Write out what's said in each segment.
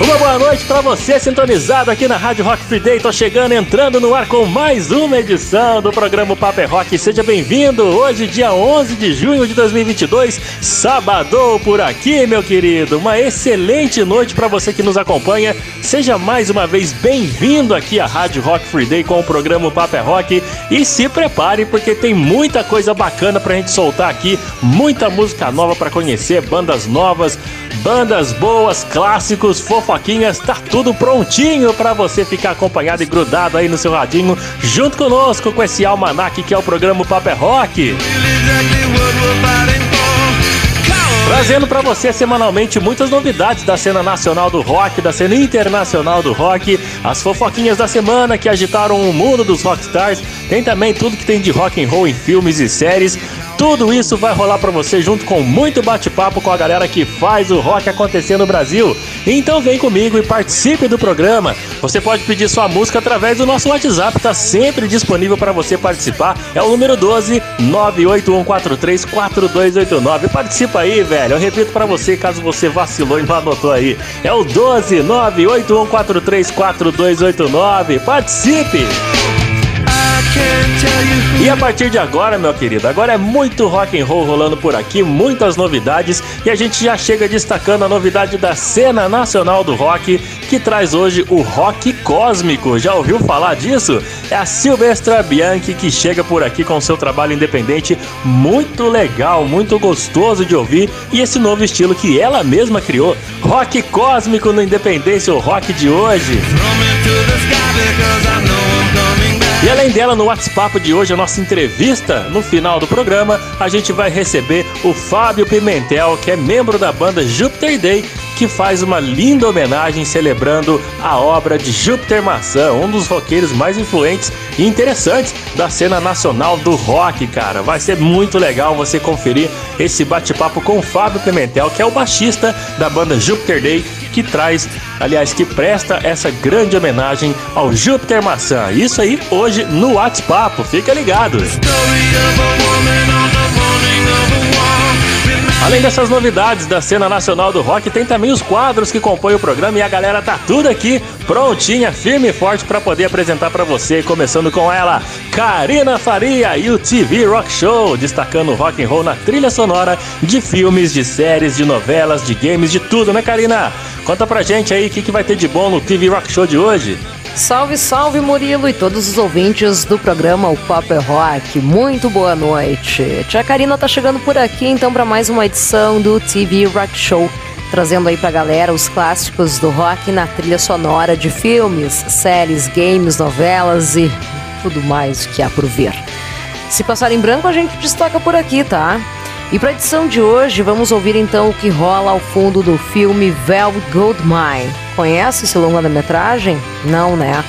Uma boa noite para você sintonizado aqui na Rádio Rock Free Day. Tô chegando, entrando no ar com mais uma edição do programa Paper Rock. Seja bem-vindo. Hoje, dia 11 de junho de 2022, sábado por aqui, meu querido. Uma excelente noite para você que nos acompanha. Seja mais uma vez bem-vindo aqui à Rádio Rock Free Day com o programa Paper Rock e se prepare porque tem muita coisa bacana pra gente soltar aqui, muita música nova para conhecer, bandas novas, bandas boas, clássicos, fofoquinhas, tá tudo prontinho para você ficar acompanhado e grudado aí no seu radinho, junto conosco com esse almanac que é o programa Paper Rock. Trazendo para você semanalmente muitas novidades da cena nacional do rock, da cena internacional do rock, as fofoquinhas da semana que agitaram o mundo dos rockstars. Tem também tudo que tem de rock and roll em filmes e séries. Tudo isso vai rolar para você junto com muito bate-papo com a galera que faz o rock acontecer no Brasil. Então vem comigo e participe do programa. Você pode pedir sua música através do nosso WhatsApp, tá sempre disponível para você participar. É o número 12 981434289. Participa aí, velho. Eu repito para você caso você vacilou e não anotou aí. É o 12 981434289. Participe! E a partir de agora, meu querido, agora é muito rock and roll rolando por aqui, muitas novidades e a gente já chega destacando a novidade da cena nacional do rock que traz hoje o rock cósmico. Já ouviu falar disso? É a Silvestra Bianchi que chega por aqui com seu trabalho independente muito legal, muito gostoso de ouvir e esse novo estilo que ela mesma criou, rock cósmico no Independência, o rock de hoje. E além dela, no WhatsApp de hoje, a nossa entrevista, no final do programa, a gente vai receber o Fábio Pimentel, que é membro da banda Jupiter Day, que faz uma linda homenagem celebrando a obra de Júpiter Maçã, um dos roqueiros mais influentes e interessantes da cena nacional do rock, cara. Vai ser muito legal você conferir esse bate-papo com o Fábio Pimentel, que é o baixista da banda Júpiter Day, que traz, aliás, que presta essa grande homenagem ao Júpiter Maçã. Isso aí hoje no WhatsApp, fica ligado. Além dessas novidades da cena nacional do rock, tem também os quadros que compõem o programa e a galera tá tudo aqui prontinha, firme e forte para poder apresentar para você, começando com ela, Karina Faria e o TV Rock Show, destacando o rock and roll na trilha sonora de filmes, de séries, de novelas, de games, de tudo, né, Karina? Conta pra gente aí o que, que vai ter de bom no TV Rock Show de hoje. Salve, salve Murilo e todos os ouvintes do programa O Pop é Rock. Muito boa noite. Tia Karina tá chegando por aqui então para mais uma edição do TV Rock Show, trazendo aí pra galera os clássicos do rock na trilha sonora de filmes, séries, games, novelas e tudo mais que há por vir. Se passar em branco, a gente destaca por aqui, tá? E para a edição de hoje, vamos ouvir então o que rola ao fundo do filme Velvet Goldmine. Conhece esse longa-metragem? Não, né?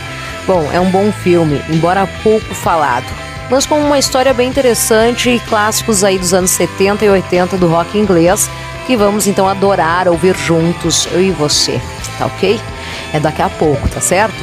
Bom, é um bom filme, embora pouco falado, mas com uma história bem interessante e clássicos aí dos anos 70 e 80 do rock inglês, que vamos então adorar ouvir juntos, eu e você, tá ok? É daqui a pouco, tá certo?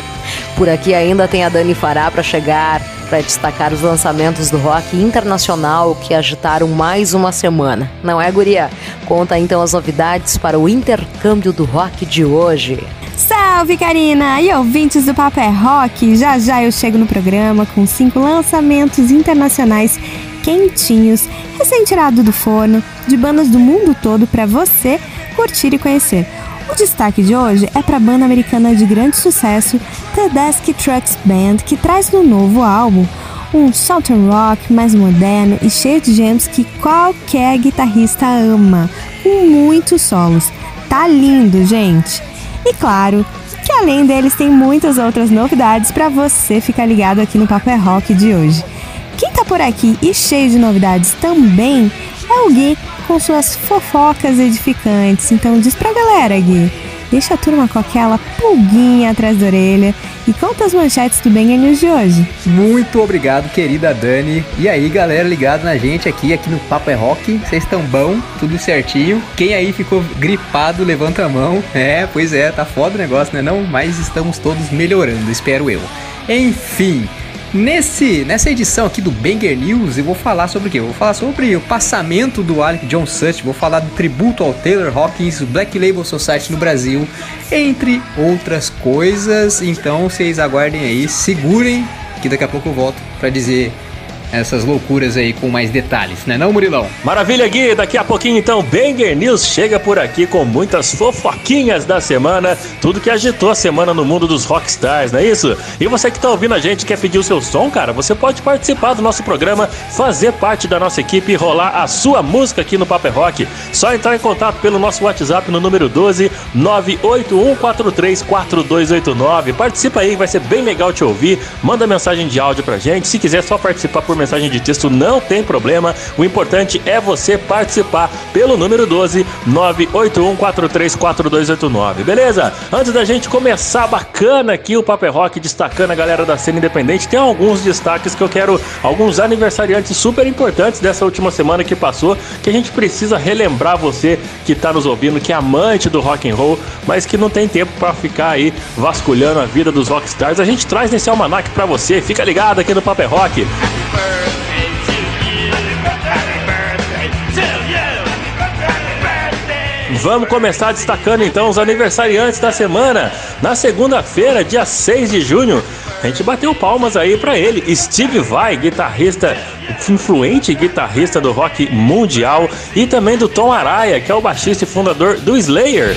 Por aqui ainda tem a Dani Fará para chegar para destacar os lançamentos do rock internacional que agitaram mais uma semana. Não é, Guria? Conta então as novidades para o intercâmbio do rock de hoje. Salve, Karina! E ouvintes do Papé Rock, já já eu chego no programa com cinco lançamentos internacionais quentinhos, recém-tirado do forno, de bandas do mundo todo para você curtir e conhecer. O destaque de hoje é para a banda americana de grande sucesso Tedeschi Trucks Band, que traz no novo álbum um southern rock mais moderno e cheio de gems que qualquer guitarrista ama, com muitos solos. Tá lindo, gente! E claro, que além deles tem muitas outras novidades para você ficar ligado aqui no Papo é Rock de hoje. Quem tá por aqui e cheio de novidades também é o Gui com suas fofocas edificantes. Então diz pra galera, Gui, deixa a turma com aquela pulguinha atrás da orelha e conta as manchetes do Banger News de hoje. Muito obrigado, querida Dani. E aí, galera ligado na gente aqui, aqui no Papo é Rock. Vocês estão bom? Tudo certinho? Quem aí ficou gripado, levanta a mão. É, pois é, tá foda o negócio, né não? Mas estamos todos melhorando, espero eu. Enfim, Nesse, nessa edição aqui do Banger News, eu vou falar sobre o quê? Eu vou falar sobre o passamento do Alec John Such, vou falar do tributo ao Taylor Hawkins, do Black Label Society no Brasil, entre outras coisas. Então vocês aguardem aí, segurem, que daqui a pouco eu volto para dizer essas loucuras aí com mais detalhes, né não, Murilão? Maravilha, Gui! Daqui a pouquinho, então, Banger News chega por aqui com muitas fofoquinhas da semana, tudo que agitou a semana no mundo dos rockstars, não é isso? E você que tá ouvindo a gente, quer pedir o seu som, cara, você pode participar do nosso programa, fazer parte da nossa equipe e rolar a sua música aqui no Paper Rock. Só entrar em contato pelo nosso WhatsApp no número 12 981434289. Participa aí, vai ser bem legal te ouvir. Manda mensagem de áudio pra gente. Se quiser só participar por mensagem de texto, não tem problema. O importante é você participar pelo número 12 981434289, beleza? Antes da gente começar bacana aqui o Paper Rock destacando a galera da cena independente, tem alguns destaques que eu quero, alguns aniversariantes super importantes dessa última semana que passou, que a gente precisa relembrar você que está nos ouvindo, que é amante do rock and roll, mas que não tem tempo para ficar aí vasculhando a vida dos rockstars. A gente traz nesse almanac para você. Fica ligado aqui no Paper Rock. Vamos começar destacando então os aniversariantes da semana. Na segunda-feira, dia 6 de junho, a gente bateu palmas aí para ele, Steve Vai, guitarrista influente guitarrista do rock mundial e também do Tom Araya, que é o baixista e fundador do Slayer.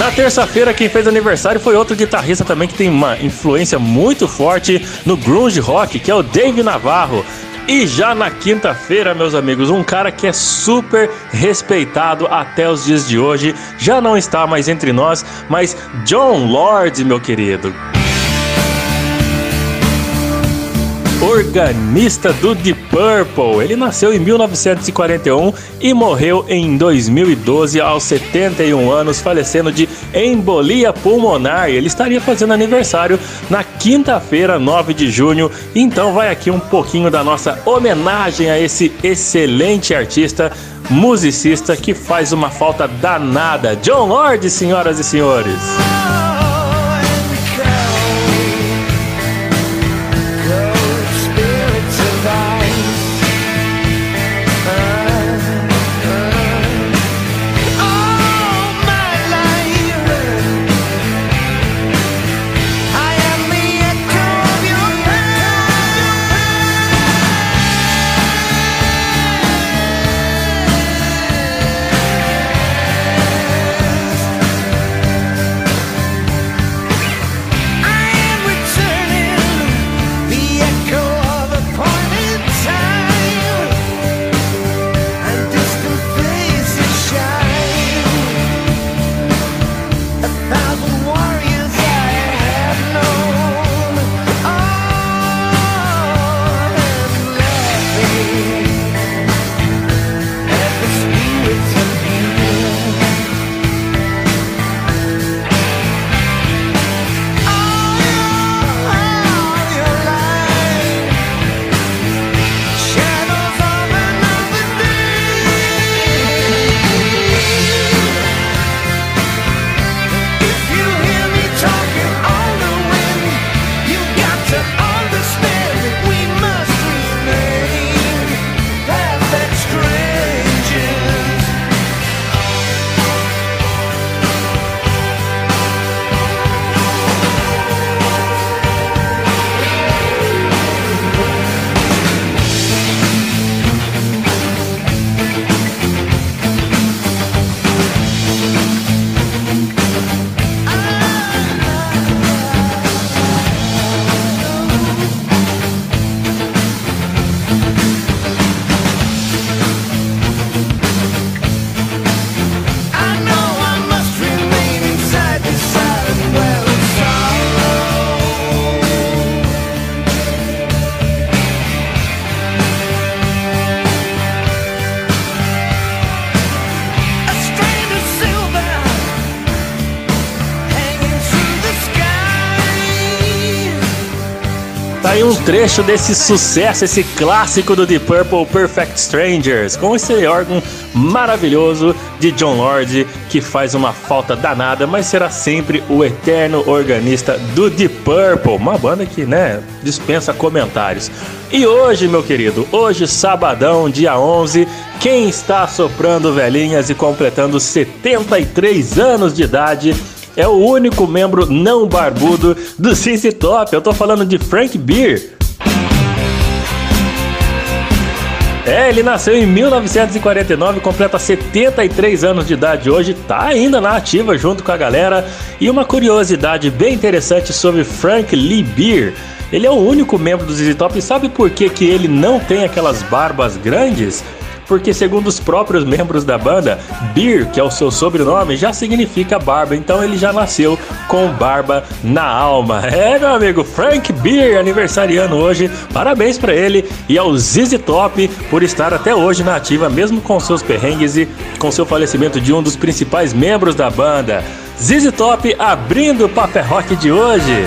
Na terça-feira, quem fez aniversário foi outro guitarrista também que tem uma influência muito forte no grunge rock, que é o Dave Navarro. E já na quinta-feira, meus amigos, um cara que é super respeitado até os dias de hoje, já não está mais entre nós, mas John Lord, meu querido. Organista do Deep Purple. Ele nasceu em 1941 e morreu em 2012 aos 71 anos, falecendo de embolia pulmonar. Ele estaria fazendo aniversário na quinta-feira, 9 de junho. Então vai aqui um pouquinho da nossa homenagem a esse excelente artista musicista que faz uma falta danada. John Lord, senhoras e senhores. Trecho desse sucesso, esse clássico do Deep Purple, Perfect Strangers, com esse órgão maravilhoso de John Lord, que faz uma falta danada, mas será sempre o eterno organista do Deep Purple, uma banda que, né, dispensa comentários. E hoje, meu querido, hoje, sabadão, dia 11, quem está soprando velhinhas e completando 73 anos de idade é o único membro não barbudo do CC Top. Eu tô falando de Frank Beer. É, ele nasceu em 1949, completa 73 anos de idade hoje, tá ainda na ativa junto com a galera. E uma curiosidade bem interessante sobre Frank Lee Beer. Ele é o único membro do ZZ Top e sabe por que, que ele não tem aquelas barbas grandes? Porque segundo os próprios membros da banda, Beer, que é o seu sobrenome, já significa barba, então ele já nasceu com barba na alma. É, meu amigo, Frank Beer, aniversariando hoje, parabéns para ele e ao ZZ Top por estar até hoje na ativa, mesmo com seus perrengues e com seu falecimento de um dos principais membros da banda. ZZ Top abrindo o Paper Rock de hoje.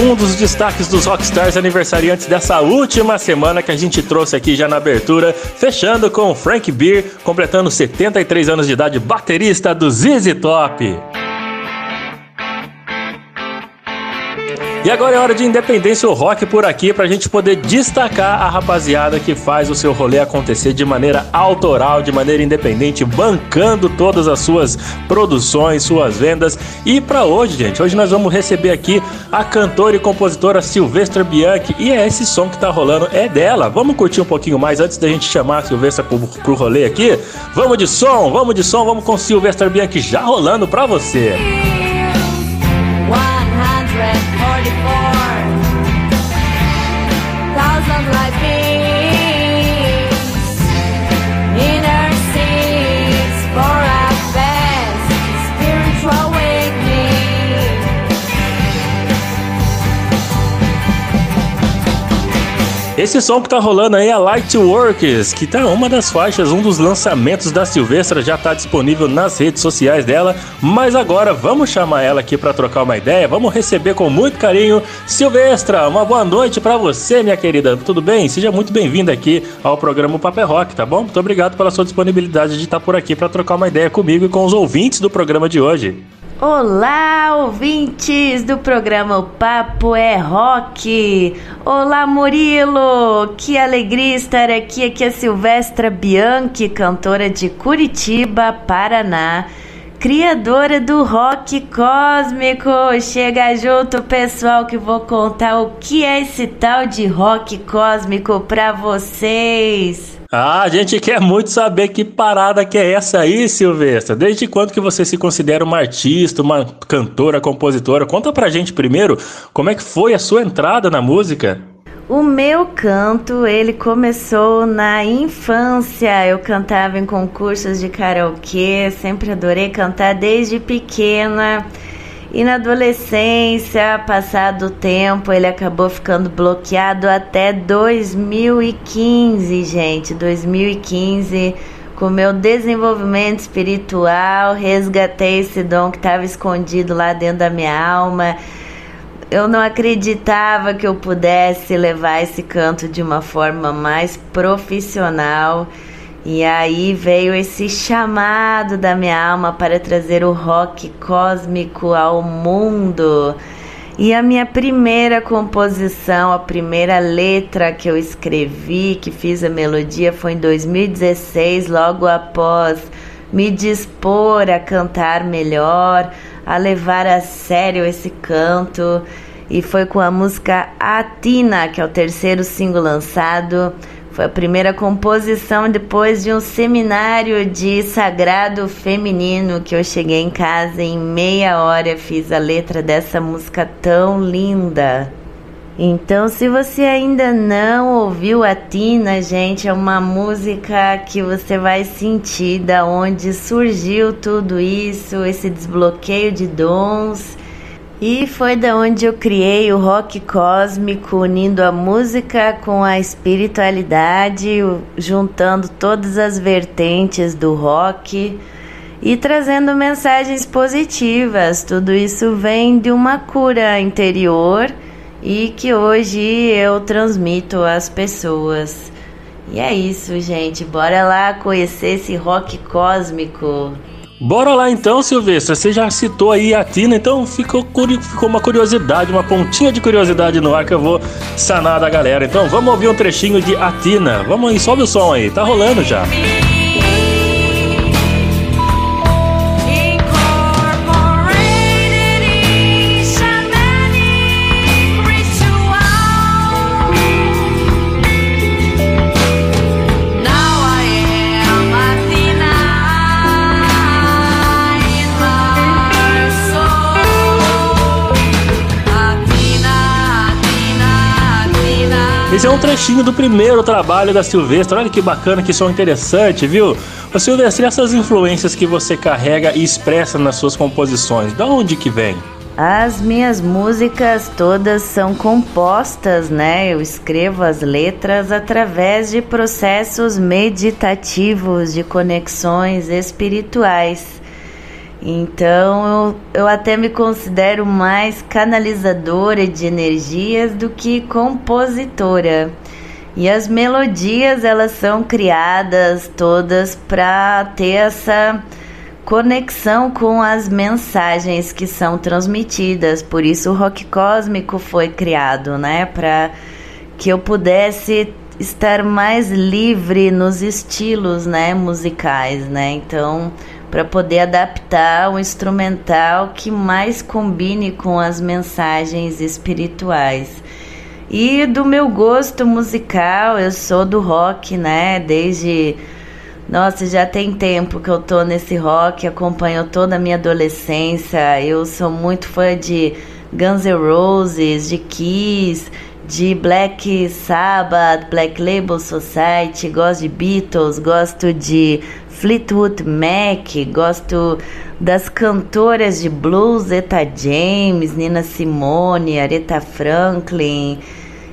Um dos destaques dos Rockstars aniversariantes dessa última semana que a gente trouxe aqui já na abertura, fechando com Frank Beer, completando 73 anos de idade, baterista do ZZ Top. E agora é hora de Independência ou Rock por aqui pra gente poder destacar a rapaziada que faz o seu rolê acontecer de maneira autoral, de maneira independente, bancando todas as suas produções, suas vendas. E para hoje, gente, hoje nós vamos receber aqui a cantora e compositora Silvestra Bianchi e é esse som que tá rolando é dela. Vamos curtir um pouquinho mais antes da gente chamar a Silvestra pro, pro rolê aqui? Vamos de som, vamos de som, vamos com Silvestra Bianchi já rolando pra você. Thousand before. Esse som que tá rolando aí é Lightworks, que tá uma das faixas, um dos lançamentos da Silvestra, já tá disponível nas redes sociais dela. Mas agora vamos chamar ela aqui para trocar uma ideia, vamos receber com muito carinho Silvestra. Uma boa noite para você, minha querida. Tudo bem? Seja muito bem-vinda aqui ao programa Paper Rock, tá bom? Muito obrigado pela sua disponibilidade de estar por aqui para trocar uma ideia comigo e com os ouvintes do programa de hoje. Olá, ouvintes do programa O Papo é Rock. Olá, Murilo. Que alegria estar aqui. Aqui é Silvestra Bianchi, cantora de Curitiba, Paraná. Criadora do rock cósmico. Chega junto, pessoal, que vou contar o que é esse tal de rock cósmico para vocês. Ah, a gente quer muito saber que parada que é essa aí, Silvestra. Desde quando que você se considera uma artista, uma cantora, compositora? Conta pra gente primeiro como é que foi a sua entrada na música. O meu canto, ele começou na infância. Eu cantava em concursos de karaokê, sempre adorei cantar desde pequena. E na adolescência, passado o tempo, ele acabou ficando bloqueado até 2015, gente. 2015, com meu desenvolvimento espiritual, resgatei esse dom que estava escondido lá dentro da minha alma. Eu não acreditava que eu pudesse levar esse canto de uma forma mais profissional. E aí veio esse chamado da minha alma para trazer o rock cósmico ao mundo. E a minha primeira composição, a primeira letra que eu escrevi, que fiz a melodia, foi em 2016, logo após me dispor a cantar melhor, a levar a sério esse canto. E foi com a música Atina, que é o terceiro single lançado. Foi a primeira composição depois de um seminário de sagrado feminino que eu cheguei em casa em meia hora fiz a letra dessa música tão linda. Então, se você ainda não ouviu a Tina, gente, é uma música que você vai sentir da onde surgiu tudo isso, esse desbloqueio de dons e foi da onde eu criei o rock cósmico, unindo a música com a espiritualidade, juntando todas as vertentes do rock e trazendo mensagens positivas. Tudo isso vem de uma cura interior e que hoje eu transmito às pessoas. E é isso, gente. Bora lá conhecer esse rock cósmico. Bora lá então, Silvestre. Você já citou aí a Tina, então ficou, ficou uma curiosidade, uma pontinha de curiosidade no ar que eu vou sanar da galera. Então vamos ouvir um trechinho de Atina. Vamos aí, sobe o som aí, tá rolando já. Esse é um trechinho do primeiro trabalho da Silvestre. Olha que bacana, que som interessante, viu? Ô Silvestre, essas influências que você carrega e expressa nas suas composições, da onde que vem? As minhas músicas todas são compostas, né? Eu escrevo as letras através de processos meditativos, de conexões espirituais. Então eu, eu até me considero mais canalizadora de energias do que compositora. E as melodias elas são criadas todas para ter essa conexão com as mensagens que são transmitidas. Por isso o rock cósmico foi criado, né, para que eu pudesse estar mais livre nos estilos, né, musicais, né? Então, para poder adaptar o instrumental que mais combine com as mensagens espirituais. E do meu gosto musical, eu sou do rock, né? Desde nossa, já tem tempo que eu tô nesse rock, acompanho toda a minha adolescência. Eu sou muito fã de Guns N' Roses, de Kiss, de Black Sabbath, Black Label Society, gosto de Beatles, gosto de Fleetwood Mac, gosto das cantoras de blues, Eta James, Nina Simone, Aretha Franklin.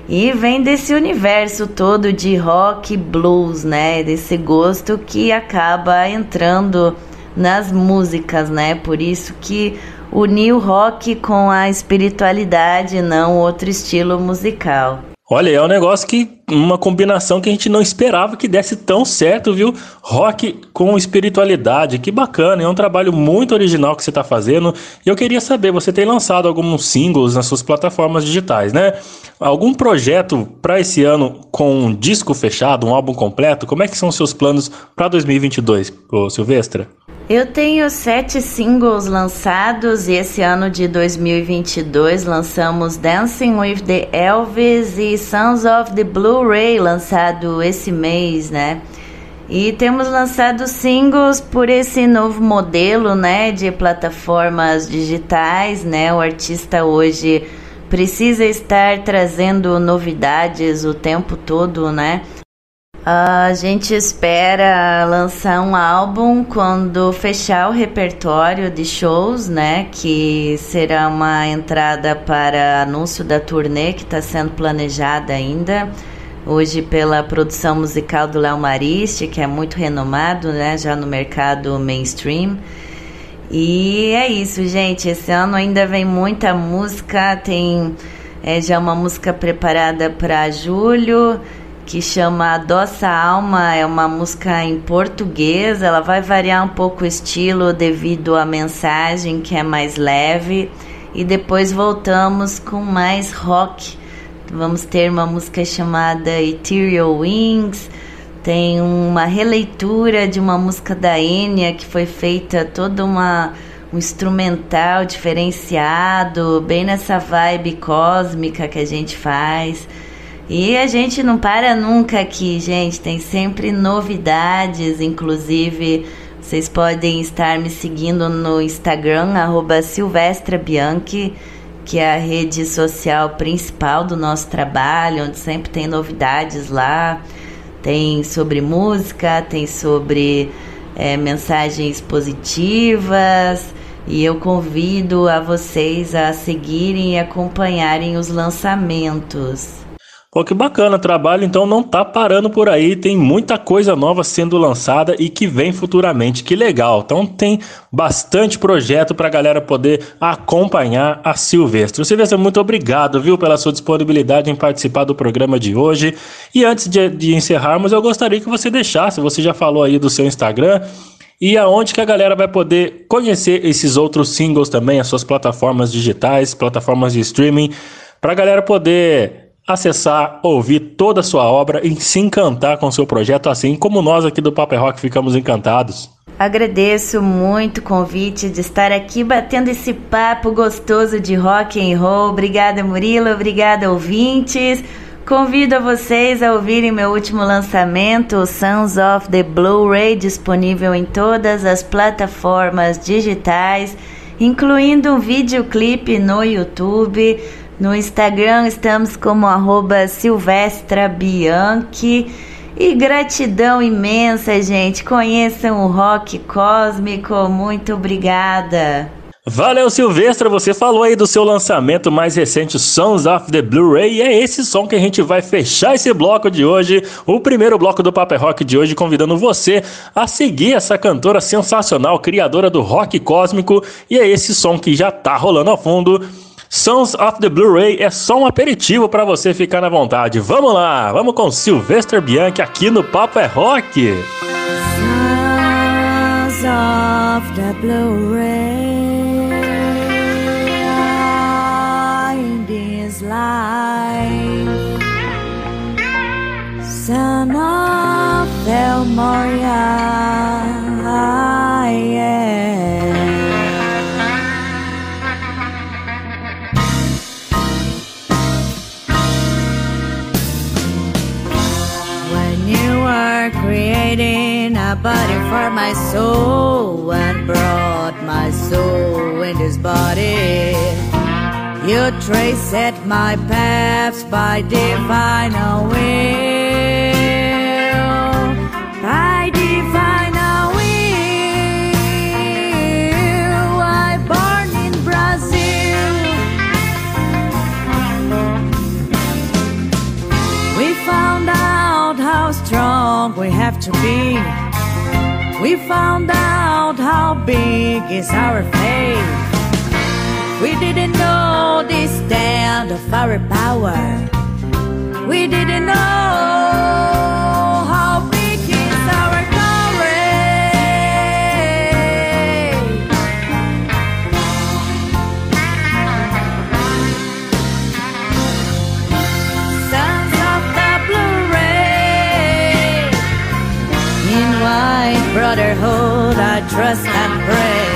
E vem desse universo todo de rock blues, né? Desse gosto que acaba entrando nas músicas, né? Por isso que uniu rock com a espiritualidade, não outro estilo musical. Olha, é um negócio que. Uma combinação que a gente não esperava que desse tão certo, viu? Rock com espiritualidade, que bacana, é um trabalho muito original que você está fazendo. E eu queria saber, você tem lançado alguns singles nas suas plataformas digitais, né? Algum projeto para esse ano com um disco fechado, um álbum completo? Como é que são os seus planos para 2022, ô Silvestra? Eu tenho sete singles lançados e esse ano de 2022 lançamos Dancing with the Elvis e Sons of the Blu-ray lançado esse mês, né? E temos lançado singles por esse novo modelo, né, de plataformas digitais, né? O artista hoje precisa estar trazendo novidades o tempo todo, né? A gente espera lançar um álbum quando fechar o repertório de shows, né? Que será uma entrada para anúncio da turnê que está sendo planejada ainda. Hoje pela produção musical do Léo Mariste, que é muito renomado, né? Já no mercado mainstream. E é isso, gente. Esse ano ainda vem muita música. Tem é, já uma música preparada para julho que chama Doça Alma, é uma música em português, ela vai variar um pouco o estilo devido à mensagem que é mais leve e depois voltamos com mais rock. Vamos ter uma música chamada Ethereal Wings, tem uma releitura de uma música da Enya que foi feita toda uma um instrumental diferenciado, bem nessa vibe cósmica que a gente faz. E a gente não para nunca aqui, gente. Tem sempre novidades, inclusive vocês podem estar me seguindo no Instagram, arroba Silvestra Bianchi, que é a rede social principal do nosso trabalho, onde sempre tem novidades lá. Tem sobre música, tem sobre é, mensagens positivas. E eu convido a vocês a seguirem e acompanharem os lançamentos. Pô, que bacana, o trabalho então não tá parando por aí, tem muita coisa nova sendo lançada e que vem futuramente, que legal. Então tem bastante projeto pra galera poder acompanhar a Silvestre. Silvestre, muito obrigado, viu, pela sua disponibilidade em participar do programa de hoje. E antes de, de encerrarmos, eu gostaria que você deixasse, você já falou aí do seu Instagram, e aonde que a galera vai poder conhecer esses outros singles também, as suas plataformas digitais, plataformas de streaming, para a galera poder acessar, ouvir toda a sua obra e se encantar com seu projeto, assim como nós aqui do Paper Rock ficamos encantados. Agradeço muito o convite de estar aqui batendo esse papo gostoso de rock and roll. Obrigada, Murilo. Obrigada, ouvintes. Convido a vocês a ouvirem meu último lançamento, Sons of the Blu-ray, disponível em todas as plataformas digitais, incluindo um videoclipe no YouTube. No Instagram estamos como arroba Silvestra Bianchi. E gratidão imensa, gente. Conheçam o rock cósmico. Muito obrigada. Valeu, Silvestra. Você falou aí do seu lançamento mais recente, Sons of the Blu-ray. E é esse som que a gente vai fechar esse bloco de hoje, o primeiro bloco do Paper Rock de hoje, convidando você a seguir essa cantora sensacional, criadora do rock cósmico. E é esse som que já tá rolando ao fundo. Sons of the Blu-ray é só um aperitivo para você ficar na vontade. Vamos lá, vamos com Sylvester Bianchi aqui no Papo é Rock. Sons of the Blu-ray in this life Son of Moria my soul and brought my soul in this body. You traced my paths by divine will. By divine will. I born in Brazil. We found out how strong we have to be. We found out how big is our faith. We didn't know the stand of our power. We didn't know trust and pray.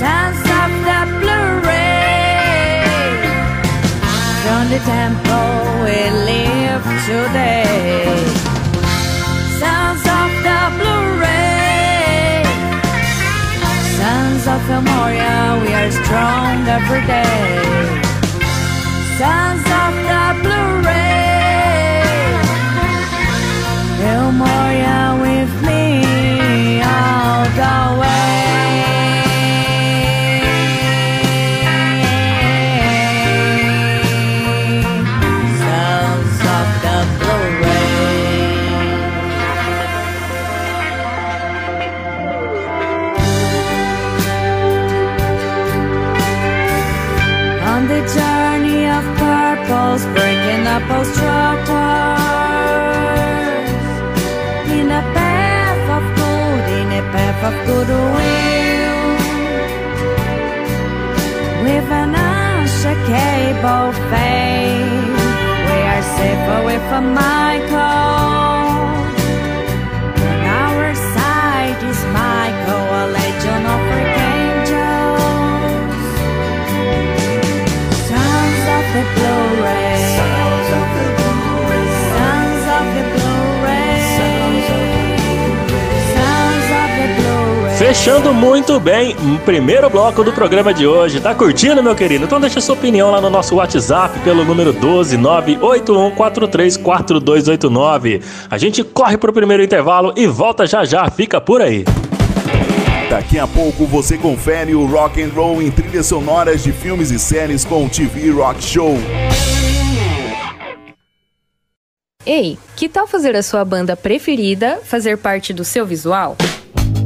Sons of the blue ray. From the temple we live today. Sons of the blue ray. Sons of Memoria, we are strong every day. Sons of the blue ray. Memoria with me all unshakable faith, we are safe away from Michael. Fechando muito bem o primeiro bloco do programa de hoje. Tá curtindo, meu querido? Então deixa sua opinião lá no nosso WhatsApp pelo número 12981434289. A gente corre pro primeiro intervalo e volta já já. Fica por aí. Daqui a pouco você confere o rock and roll em trilhas sonoras de filmes e séries com o TV Rock Show. Ei, que tal fazer a sua banda preferida fazer parte do seu visual?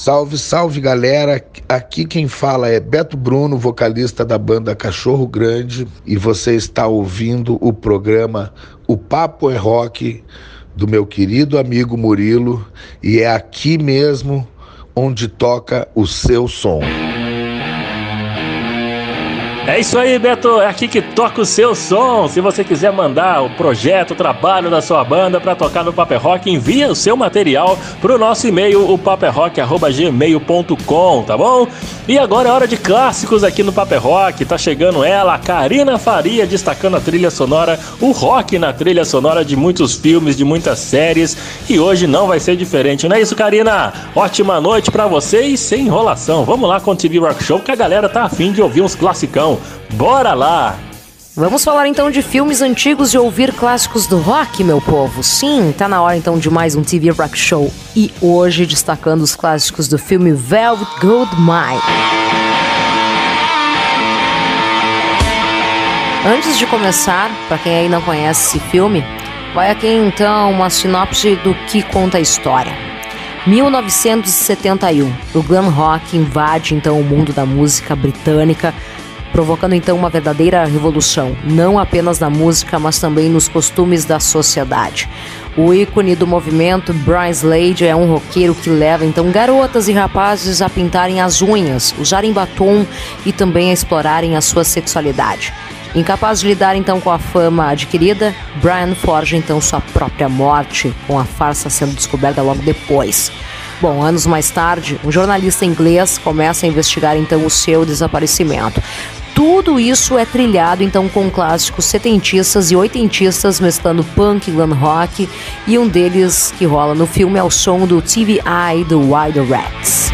Salve, salve galera! Aqui quem fala é Beto Bruno, vocalista da banda Cachorro Grande, e você está ouvindo o programa O Papo é Rock do meu querido amigo Murilo, e é aqui mesmo onde toca o seu som. É isso aí, Beto. É aqui que toca o seu som. Se você quiser mandar o projeto, o trabalho da sua banda para tocar no Paper Rock, envia o seu material para o nosso e-mail, o paperrock.gmail.com, tá bom? E agora é hora de clássicos aqui no Paper Rock. Tá chegando ela, a Karina Faria, destacando a trilha sonora, o rock na trilha sonora de muitos filmes, de muitas séries. E hoje não vai ser diferente, não é isso, Karina? Ótima noite para você e sem enrolação. Vamos lá com o TV Rock Show, que a galera tá afim de ouvir uns classicão. Bora lá! Vamos falar então de filmes antigos e ouvir clássicos do rock, meu povo. Sim, tá na hora então de mais um TV Rock Show. E hoje destacando os clássicos do filme Velvet Goldmine. Antes de começar, para quem aí não conhece esse filme, vai aqui então uma sinopse do que conta a história. 1971, o glam rock invade então o mundo da música britânica provocando então uma verdadeira revolução, não apenas na música, mas também nos costumes da sociedade. O ícone do movimento, Brian Slade, é um roqueiro que leva então garotas e rapazes a pintarem as unhas, usarem batom e também a explorarem a sua sexualidade. Incapaz de lidar então com a fama adquirida, Brian forja então sua própria morte, com a farsa sendo descoberta logo depois. Bom, anos mais tarde, um jornalista inglês começa a investigar então o seu desaparecimento. Tudo isso é trilhado então com clássicos setentistas e oitentistas, mesclando punk glam rock, e um deles que rola no filme é o som do TV Eye do Wild Rats.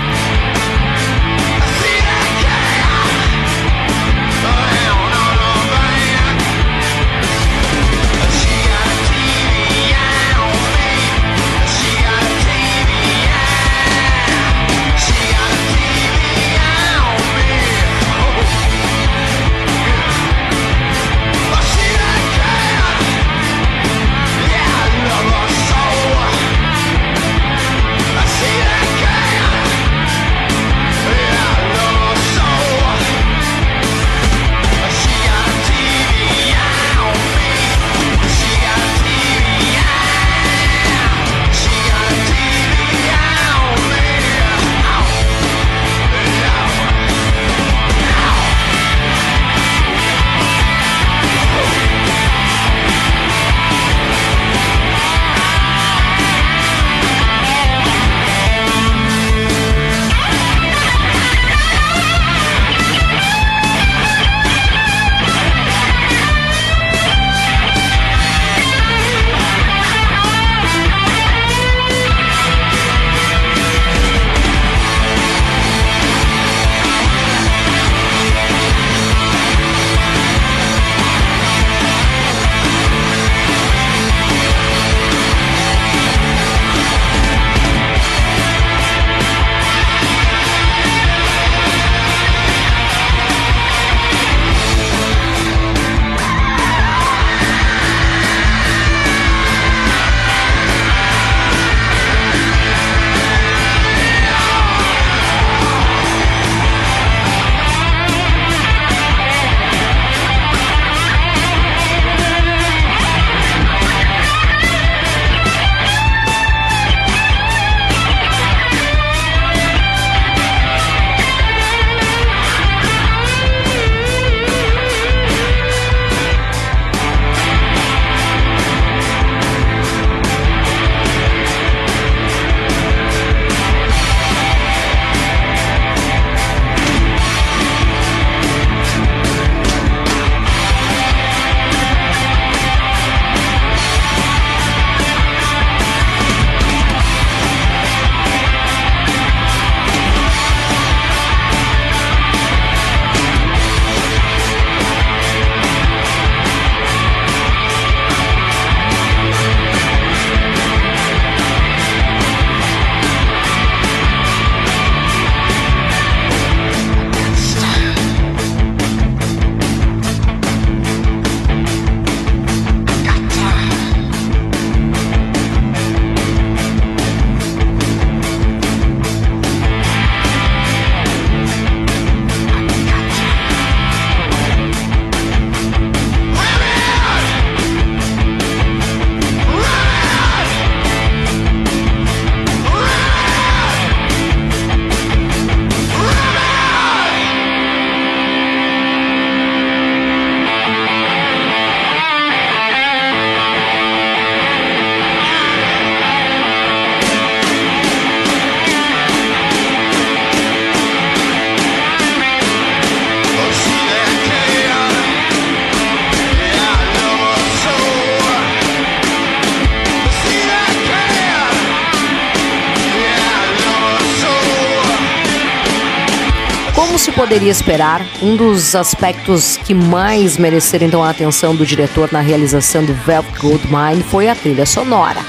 Poderia esperar, um dos aspectos que mais mereceram então a atenção do diretor na realização do Velvet Goldmine foi a trilha sonora.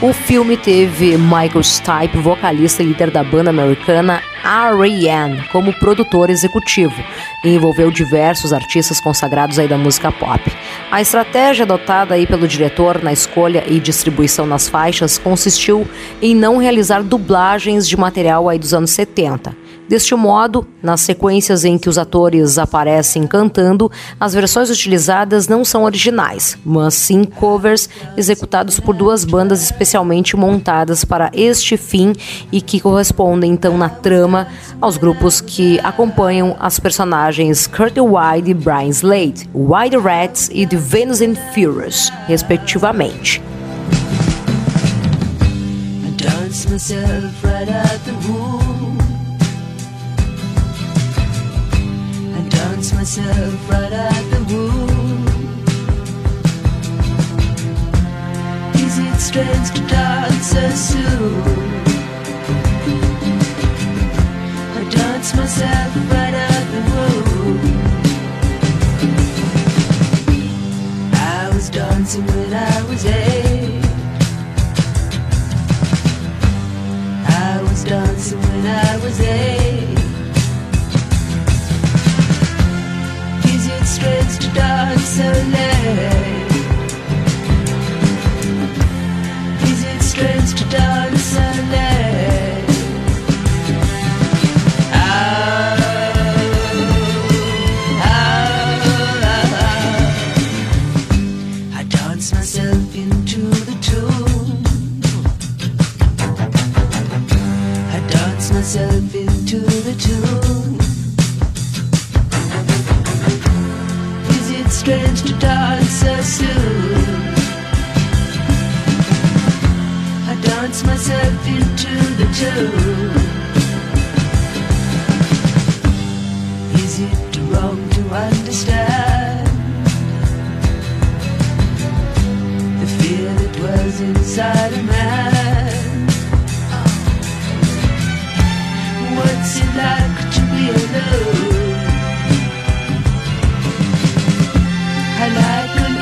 O filme teve Michael Stipe, vocalista e líder da banda americana R.E.M., como produtor executivo e envolveu diversos artistas consagrados aí da música pop. A estratégia adotada aí pelo diretor na escolha e distribuição nas faixas consistiu em não realizar dublagens de material aí dos anos 70 Deste modo, nas sequências em que os atores aparecem cantando, as versões utilizadas não são originais, mas sim covers executados por duas bandas especialmente montadas para este fim e que correspondem então na trama aos grupos que acompanham as personagens Kurt Wide e Brian Slade, Wide Rats e The Venus and Furious, respectivamente. myself right the womb myself right out the womb. Is it strange to dance so soon? I dance myself right out the womb. I was dancing when I was eight. I was dancing when I was eight. Strange to dance so? Is it strange to dance late? Strange to die so soon? I dance myself into the tune. Is it wrong to understand the fear that was inside a man? What's it like to be alone? I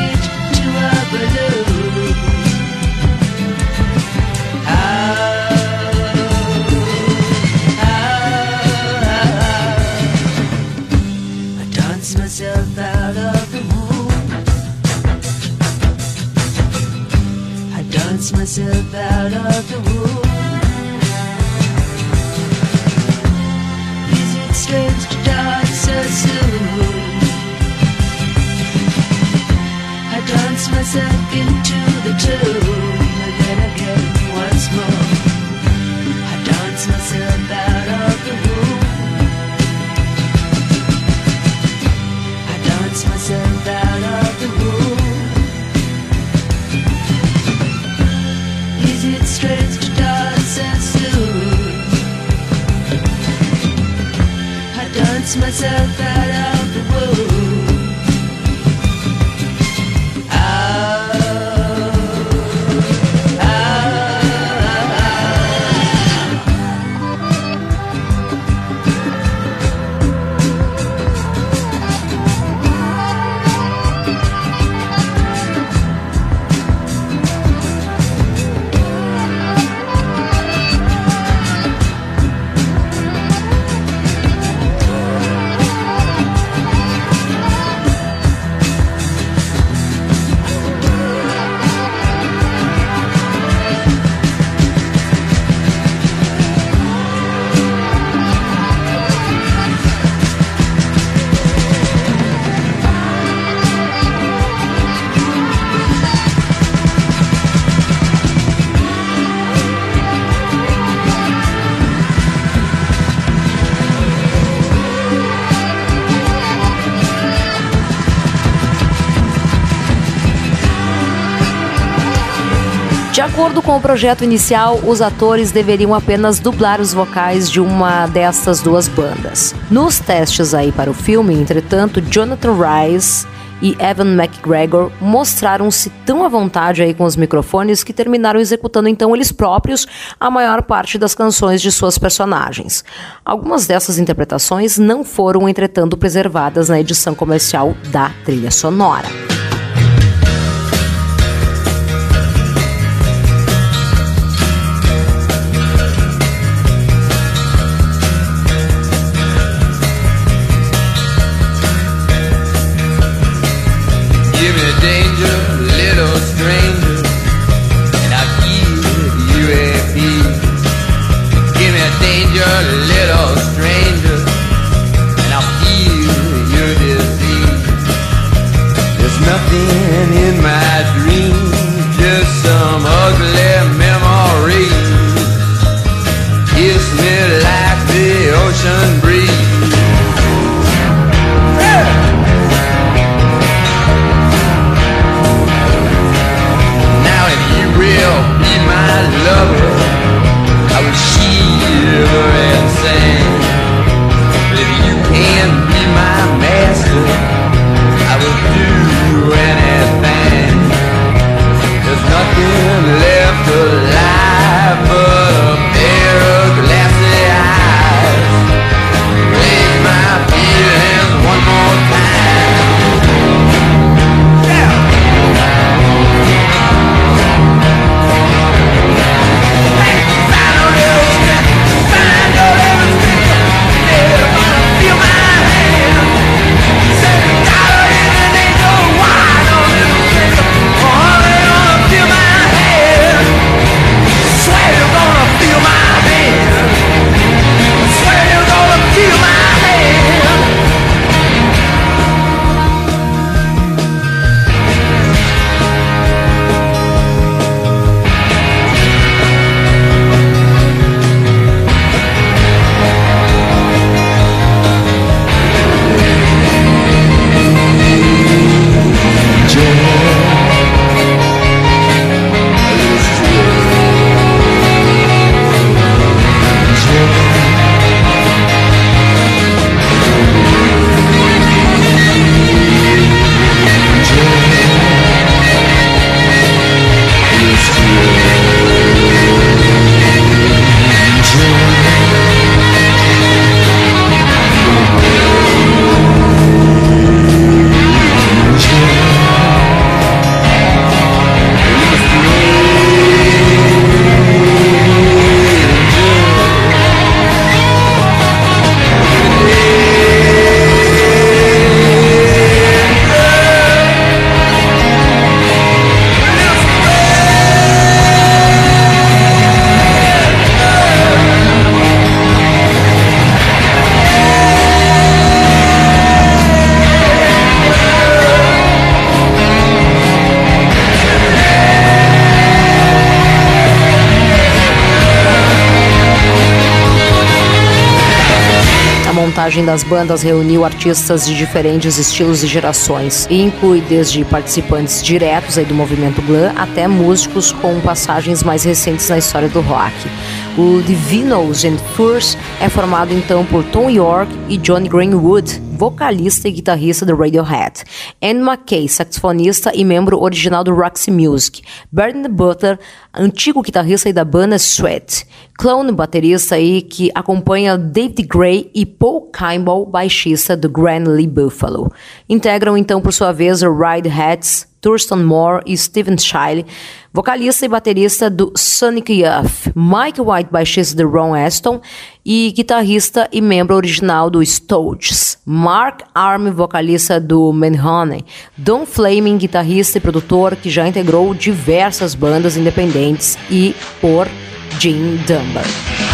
it to a balloon. I dance myself out of the womb. I dance myself out of the womb. strange to dance myself into the tune, and then again once more. I dance myself out of the womb. I dance myself out of the womb. Is it strange to dance so soon? dance myself out of the womb. Acordo com o projeto inicial, os atores deveriam apenas dublar os vocais de uma dessas duas bandas. Nos testes aí para o filme, entretanto, Jonathan Rice e Evan McGregor mostraram-se tão à vontade aí com os microfones que terminaram executando então eles próprios a maior parte das canções de suas personagens. Algumas dessas interpretações não foram, entretanto, preservadas na edição comercial da trilha sonora. Danger, little stranger, Montagem das bandas reuniu artistas de diferentes estilos e gerações e inclui desde participantes diretos aí do movimento glam até músicos com passagens mais recentes na história do rock. O Divinos and Furs é formado então por Tom York e Johnny Greenwood, vocalista e guitarrista do Radiohead, Anne McKay, saxofonista e membro original do Roxy Music, Bernie Butler, antigo guitarrista da banda Sweat, Clone, baterista aí que acompanha David Gray e Paul Kimball, baixista do Grand Lee Buffalo. Integram então por sua vez o Radioheads, Thurston Moore e Steven Shiley, vocalista e baterista do Sonic Youth, Mike White, baixista do Ron Aston e guitarrista e membro original do Stooges, Mark Arm, vocalista do Manhoney, Don Flaming, guitarrista e produtor que já integrou diversas bandas independentes e por Jim Dunbar.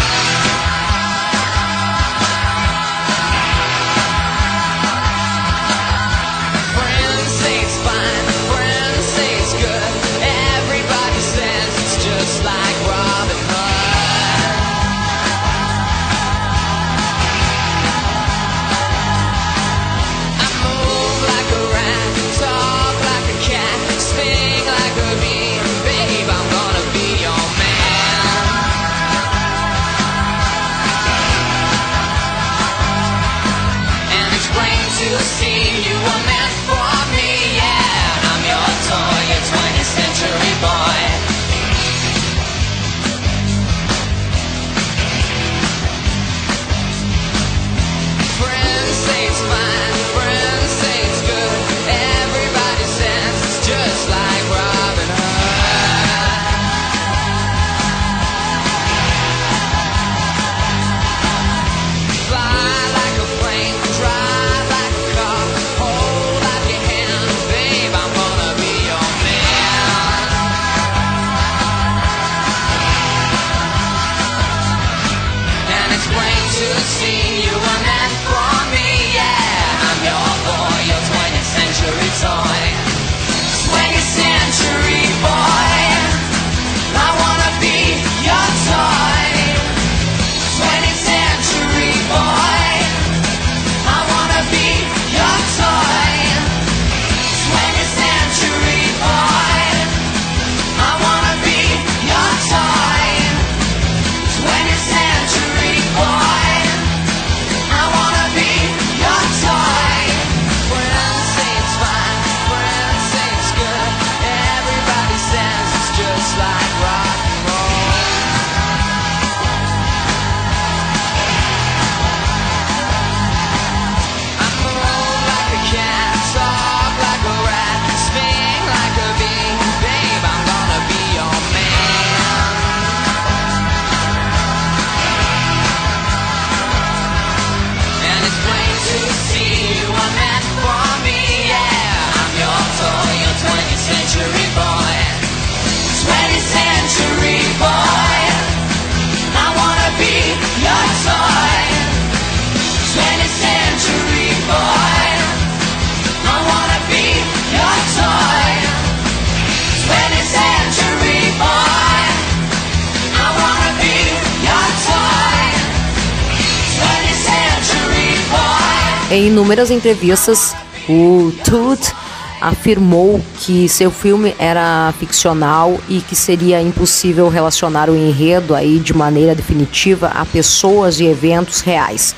Inúmeras entrevistas, o Toot afirmou que seu filme era ficcional e que seria impossível relacionar o enredo aí de maneira definitiva a pessoas e eventos reais.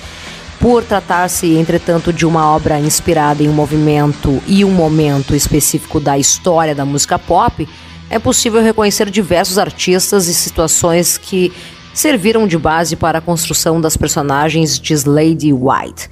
Por tratar-se, entretanto, de uma obra inspirada em um movimento e um momento específico da história da música pop, é possível reconhecer diversos artistas e situações que serviram de base para a construção das personagens de Slade White.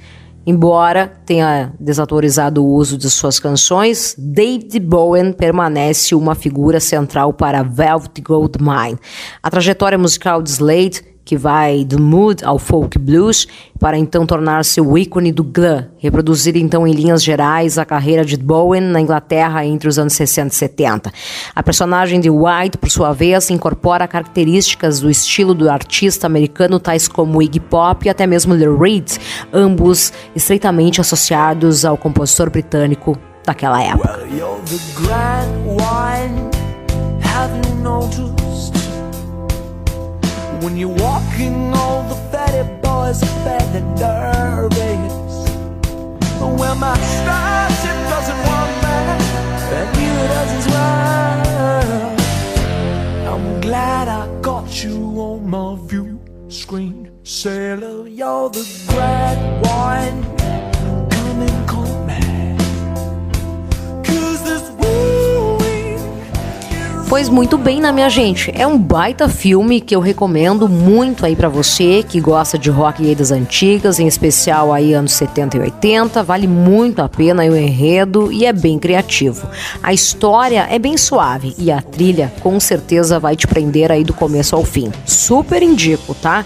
Embora tenha desautorizado o uso de suas canções, David Bowie permanece uma figura central para Velvet Goldmine. A trajetória musical de Slade que vai do mood ao folk blues, para então tornar-se o ícone do glam, reproduzir então em linhas gerais a carreira de Bowen na Inglaterra entre os anos 60 e 70. A personagem de White, por sua vez, incorpora características do estilo do artista americano, tais como Iggy Pop e até mesmo Lou Reed, ambos estreitamente associados ao compositor britânico daquela época. Well, When you're walking, all the fatty boys are fat and nervous. Well, my starship doesn't want that, and neither does his wife. I'm glad I got you on my view screen. Sailor, you're the grand wine. Pois muito bem, né, minha gente? É um baita filme que eu recomendo muito aí pra você que gosta de rock aí das antigas, em especial aí anos 70 e 80. Vale muito a pena o enredo e é bem criativo. A história é bem suave e a trilha com certeza vai te prender aí do começo ao fim. Super indico, tá?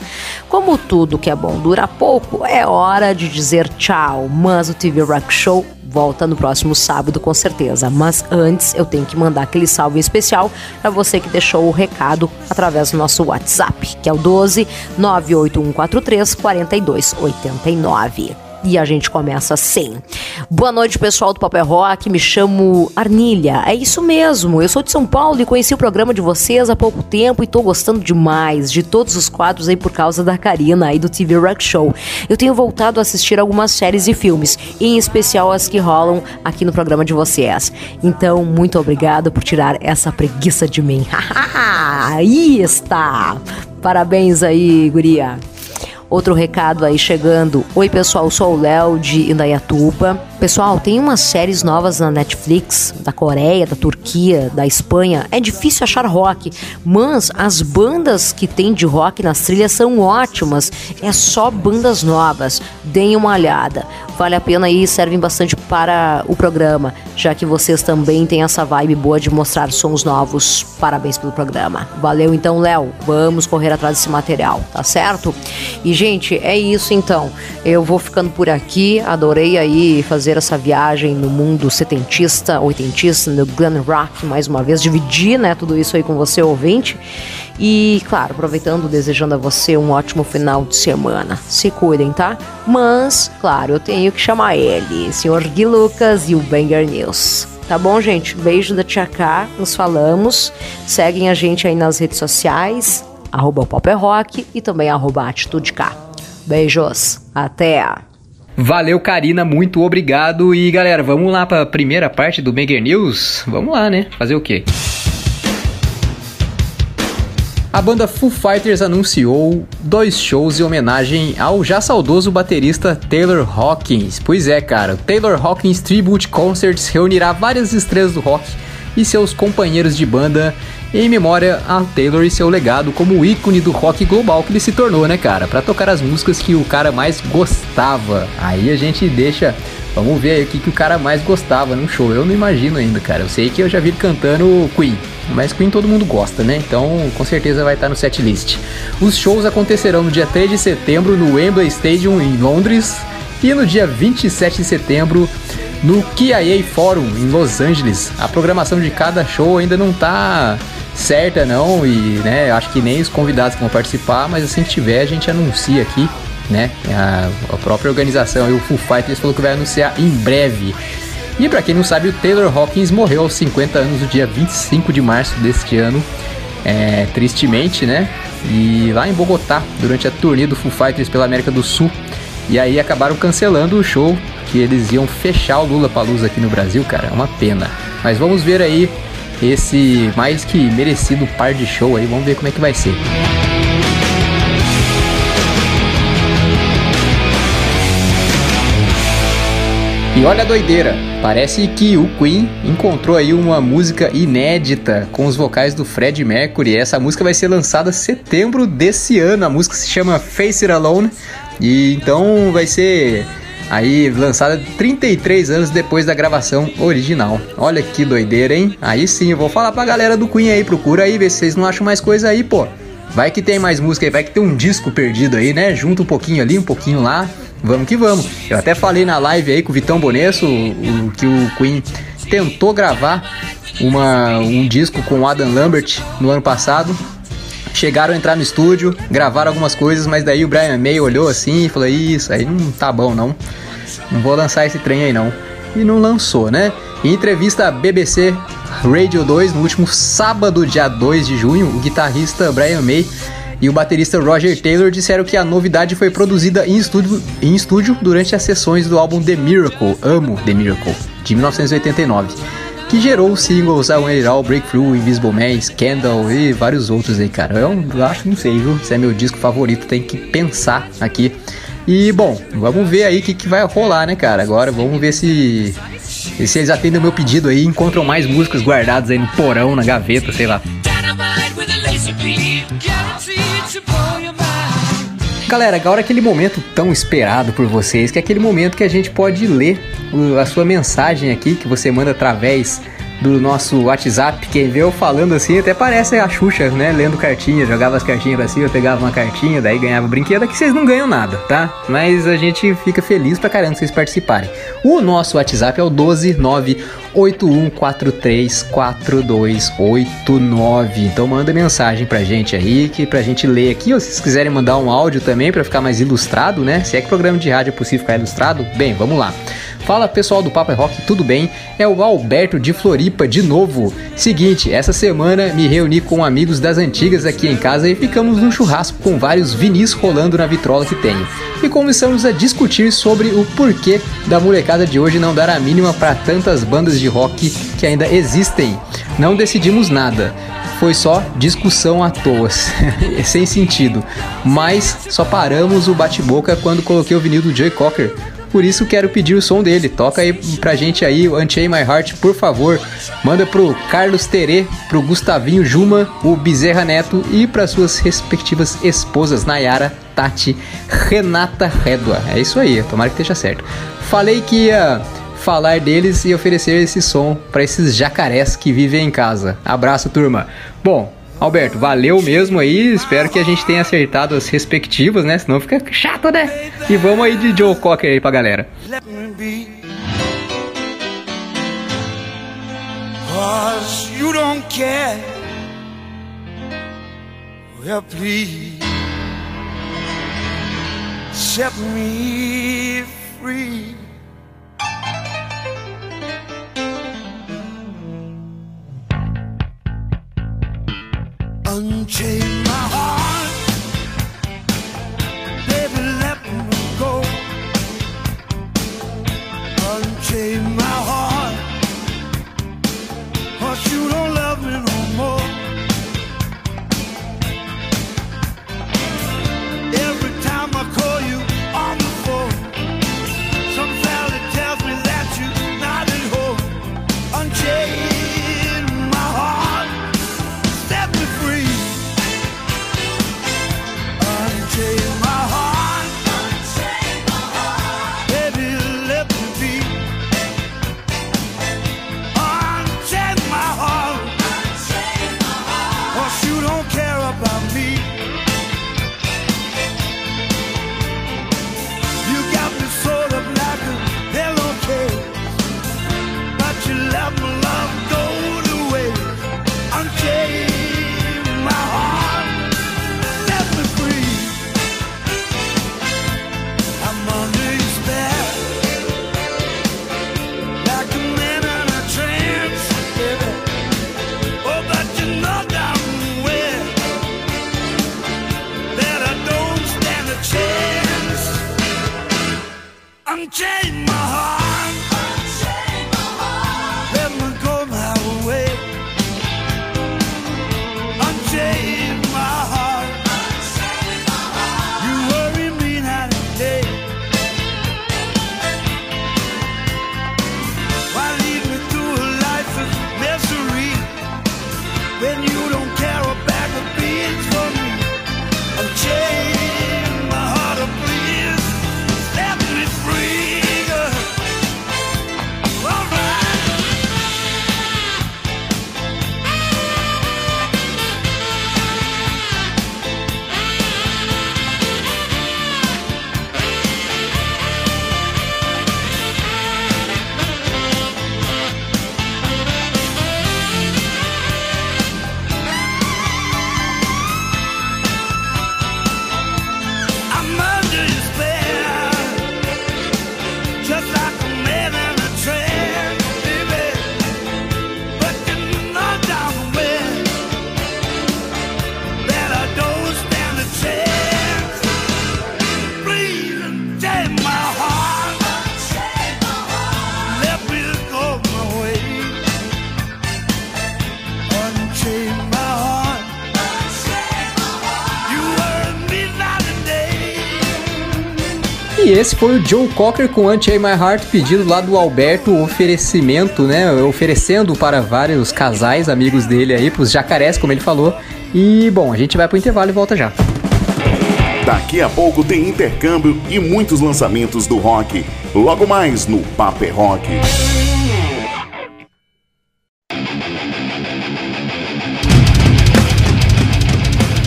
Como tudo que é bom dura pouco, é hora de dizer tchau. Mas o TV Rock Show volta no próximo sábado com certeza. Mas antes eu tenho que mandar aquele salve especial para você que deixou o recado através do nosso WhatsApp, que é o 12 98143 4289. E a gente começa assim. Boa noite, pessoal do Papel Rock. Me chamo Arnilha. É isso mesmo. Eu sou de São Paulo e conheci o programa de vocês há pouco tempo e tô gostando demais de todos os quadros aí por causa da Karina aí do TV Rock Show. Eu tenho voltado a assistir algumas séries e filmes, em especial as que rolam aqui no programa de vocês. Então, muito obrigado por tirar essa preguiça de mim. aí está. Parabéns aí, guria. Outro recado aí chegando. Oi, pessoal, sou o Léo de Indaiatuba. Pessoal, tem umas séries novas na Netflix, da Coreia, da Turquia, da Espanha. É difícil achar rock, mas as bandas que tem de rock nas trilhas são ótimas. É só bandas novas. Deem uma olhada. Vale a pena e servem bastante para o programa, já que vocês também têm essa vibe boa de mostrar sons novos. Parabéns pelo programa. Valeu então, Léo. Vamos correr atrás desse material, tá certo? E gente, é isso então. Eu vou ficando por aqui. Adorei aí fazer essa viagem no mundo setentista, oitentista, no glam rock, mais uma vez dividir, né, tudo isso aí com você ouvinte. E, claro, aproveitando, desejando a você um ótimo final de semana. Se cuidem, tá? Mas, claro, eu tenho que chamar ele, Sr. Gui Lucas e o Banger News. Tá bom, gente? Beijo da Tia K, nos falamos. Seguem a gente aí nas redes sociais, arroba Pop é Rock e também arroba Atitude K. Beijos, até! Valeu, Karina, muito obrigado. E galera, vamos lá para a primeira parte do Banger News? Vamos lá, né? Fazer o quê? A banda Foo Fighters anunciou dois shows em homenagem ao já saudoso baterista Taylor Hawkins. Pois é, cara, o Taylor Hawkins Tribute Concerts reunirá várias estrelas do rock e seus companheiros de banda em memória a Taylor e seu legado como ícone do rock global que ele se tornou, né, cara? Pra tocar as músicas que o cara mais gostava. Aí a gente deixa. Vamos ver aí o que, que o cara mais gostava num show. Eu não imagino ainda, cara. Eu sei que eu já vi ele cantando Queen. Mas Queen todo mundo gosta, né? Então com certeza vai estar no setlist. Os shows acontecerão no dia 3 de setembro no Wembley Stadium em Londres e no dia 27 de setembro no KIA Forum em Los Angeles. A programação de cada show ainda não tá certa não e né, acho que nem os convidados vão participar, mas assim que tiver a gente anuncia aqui, né? A, a própria organização e o Foo Fighters falou que vai anunciar em breve. E pra quem não sabe, o Taylor Hawkins morreu aos 50 anos no dia 25 de março deste ano. É, tristemente, né? E lá em Bogotá, durante a turnê do Foo Fighters pela América do Sul, E aí acabaram cancelando o show que eles iam fechar o Lula Palusa aqui no Brasil, cara. É uma pena. Mas vamos ver aí esse mais que merecido par de show aí. Vamos ver como é que vai ser. E olha a doideira, parece que o Queen encontrou aí uma música inédita com os vocais do Fred Mercury. Essa música vai ser lançada em setembro desse ano. A música se chama Face It Alone e então vai ser aí lançada 33 anos depois da gravação original. Olha que doideira, hein? Aí sim, eu vou falar pra galera do Queen aí, procura aí, ver se vocês não acham mais coisa aí, pô. Vai que tem mais música aí, vai que tem um disco perdido aí, né? Junta um pouquinho ali, um pouquinho lá. Vamos que vamos. Eu até falei na live aí com o Vitão Bonesso o, o, que o Queen tentou gravar uma, um disco com o Adam Lambert no ano passado. Chegaram a entrar no estúdio, gravaram algumas coisas, mas daí o Brian May olhou assim e falou: Isso aí não tá bom não. Não vou lançar esse trem aí não. E não lançou, né? Em entrevista à BBC Radio 2, no último sábado, dia 2 de junho, o guitarrista Brian May e o baterista Roger Taylor disseram que a novidade foi produzida em estúdio, em estúdio durante as sessões do álbum The Miracle, Amo The Miracle, de 1989, que gerou os singles When It All, Breakthrough, Invisible Man, Scandal e vários outros aí, cara. Eu, acho, não sei, viu? Se é meu disco favorito, tem que pensar aqui. E, bom, vamos ver aí o que, que vai rolar, né, cara? Agora vamos ver se se eles atendem o meu pedido aí, encontram mais músicas guardadas aí no porão, na gaveta, sei lá. Galera, agora aquele momento tão esperado por vocês, que é aquele momento que a gente pode ler a sua mensagem aqui, que você manda através do nosso WhatsApp. Quem vê eu falando assim, até parece a Xuxa, né? Lendo cartinha, jogava as cartinhas pra cima, pegava uma cartinha, daí ganhava brinquedo. Aqui vocês não ganham nada, tá? Mas a gente fica feliz pra caramba vocês participarem. O nosso WhatsApp é o 12981434289. Então manda mensagem pra gente aí, que pra gente ler aqui. Ou se vocês quiserem mandar um áudio também pra ficar mais ilustrado, né? Se é que programa de rádio é possível ficar ilustrado, bem, vamos lá. Fala pessoal do Papo é Rock, tudo bem? É o Alberto de Floripa de novo. Seguinte, essa semana me reuni com amigos das antigas aqui em casa e ficamos num churrasco com vários vinis rolando na vitrola que tenho. E começamos a discutir sobre o porquê da molecada de hoje não dar a mínima para tantas bandas de rock que ainda existem. Não decidimos nada foi só discussão à toa, sem sentido. Mas só paramos o bate-boca quando coloquei o vinil do Joy Cocker, por isso quero pedir o som dele. Toca aí pra gente aí Unchain My Heart, por favor. Manda pro Carlos Terê, pro Gustavinho Juma, o Bezerra Neto e para suas respectivas esposas Nayara, Tati, Renata Redua. É isso aí, tomara que esteja certo. Falei que ia falar deles e oferecer esse som para esses jacarés que vivem em casa. Abraço, turma. Bom, Alberto, valeu mesmo aí. Espero que a gente tenha acertado as respectivas, né? Senão fica chato, né? E vamos aí de Joe Cocker aí pra galera. You don't care. Well, please set me free. Unchain my heart. Baby, let me go. Unchain my heart. Cause you don't love me esse foi o Joe Cocker com Unchain My Heart, pedido lá do Alberto, oferecimento, né? Oferecendo para vários casais, amigos dele aí, pros jacarés, como ele falou. E, bom, a gente vai pro intervalo e volta já. Daqui a pouco tem intercâmbio e muitos lançamentos do rock. Logo mais no Paper Rock.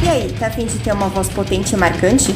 E aí, tá afim de ter uma voz potente e marcante?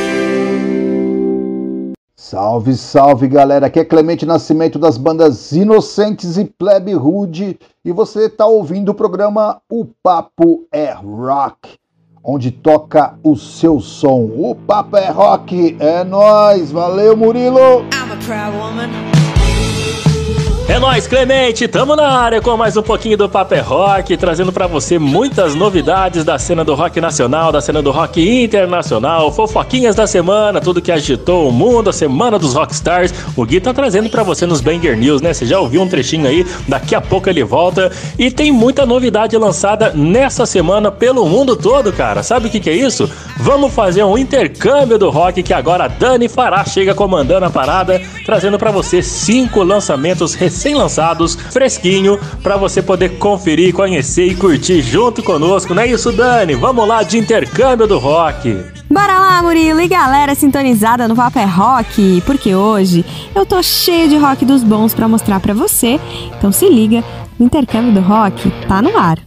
Salve, salve galera, aqui é Clemente Nascimento das bandas Inocentes e Plebe Rude e você está ouvindo o programa O Papo é Rock, onde toca o seu som. O Papo é Rock, é nóis, valeu Murilo! I'm a proud woman. É nóis, Clemente! Tamo na área com mais um pouquinho do Paper Rock, trazendo pra você muitas novidades da cena do rock nacional, da cena do rock internacional, fofoquinhas da semana, tudo que agitou o mundo, a semana dos rockstars. O Gui tá trazendo pra você nos Banger News, né? Você já ouviu um trechinho aí, daqui a pouco ele volta. E tem muita novidade lançada nessa semana pelo mundo todo, cara. Sabe o que, que é isso? Vamos fazer um intercâmbio do rock que agora a Dani Fará chega comandando a parada, trazendo pra você cinco lançamentos recém-lançados, fresquinho, pra você poder conferir, conhecer e curtir junto conosco. Não é isso, Dani? Vamos lá de intercâmbio do rock. Bora lá, Murilo e galera sintonizada no Papo é Rock, porque hoje eu tô cheio de rock dos bons pra mostrar pra você. Então se liga, o intercâmbio do rock tá no ar.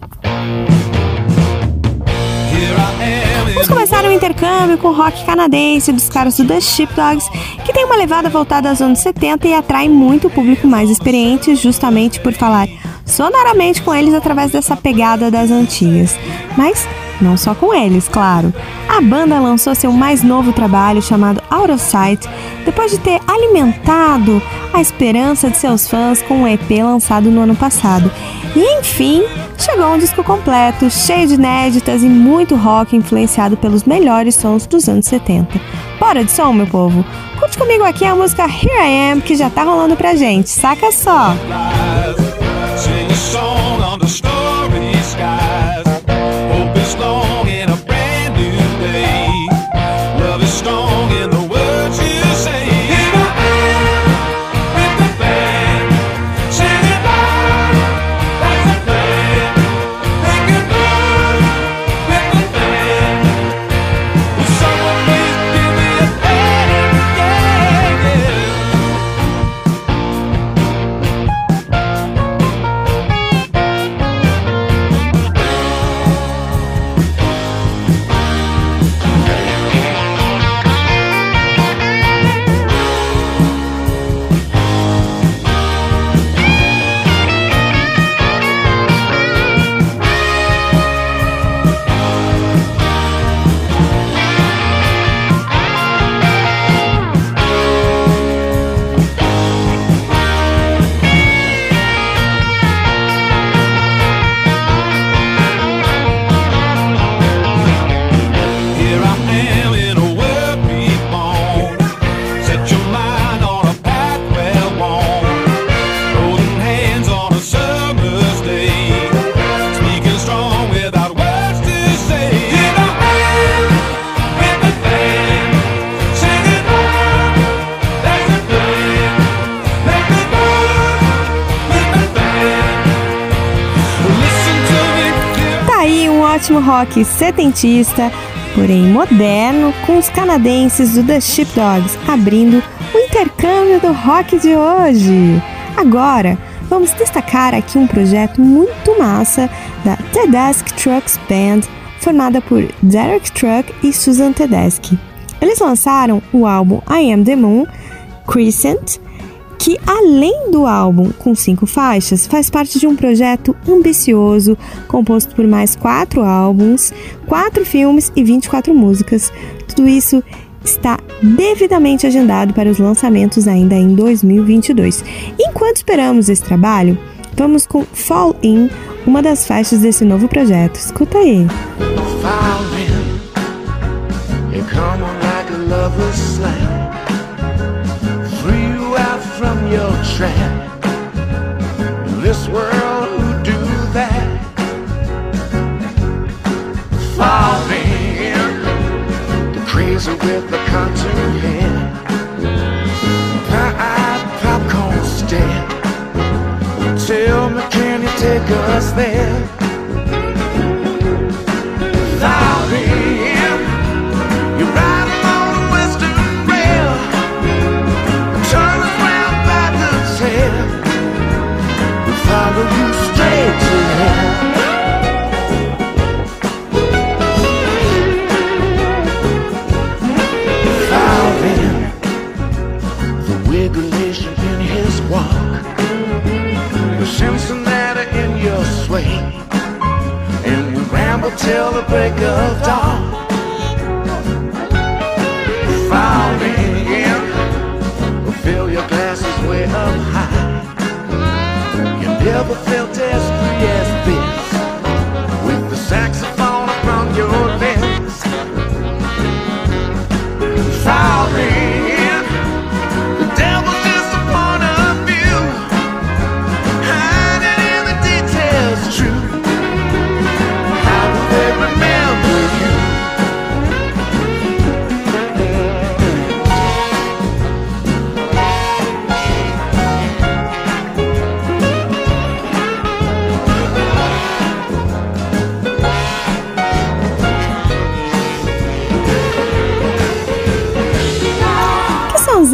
Vamos começar o intercâmbio com o rock canadense dos caras do The Sheepdogs, que tem uma levada voltada aos anos 70 e atrai muito público mais experiente, justamente por falar sonoramente com eles através dessa pegada das antigas. Mas não só com eles, claro. A banda lançou seu mais novo trabalho chamado Out of Sight, depois de ter alimentado a esperança de seus fãs com um EP lançado no ano passado. E enfim, chegou um disco completo, cheio de inéditas e muito rock influenciado pelos melhores sons dos anos 70. Bora de som, meu povo? Curte comigo aqui a música Here I Am, que já tá rolando pra gente, saca só! Sing ritmo rock setentista, porém moderno, com os canadenses do The Sheepdogs abrindo o intercâmbio do rock de hoje. Agora, vamos destacar aqui um projeto muito massa da Tedeschi Trucks Band, formada por Derek Truck e Susan Tedeschi. Eles lançaram o álbum I Am the Moon, Crescent, que além do álbum com cinco faixas, faz parte de um projeto ambicioso composto por mais quatro álbuns, quatro filmes e 24 músicas. Tudo isso está devidamente agendado para os lançamentos ainda em 2022. Enquanto esperamos esse trabalho, vamos com Fall In, uma das faixas desse novo projeto. Escuta aí. Fall in, from your trap. In this world, who do that? Fall in, the crazy with the cartoon head. Pie-eyed popcorn stare. Tell me, can you take us there? Your and we ramble till the break of dawn. Fall in, fill your glasses way up high. You never felt as free as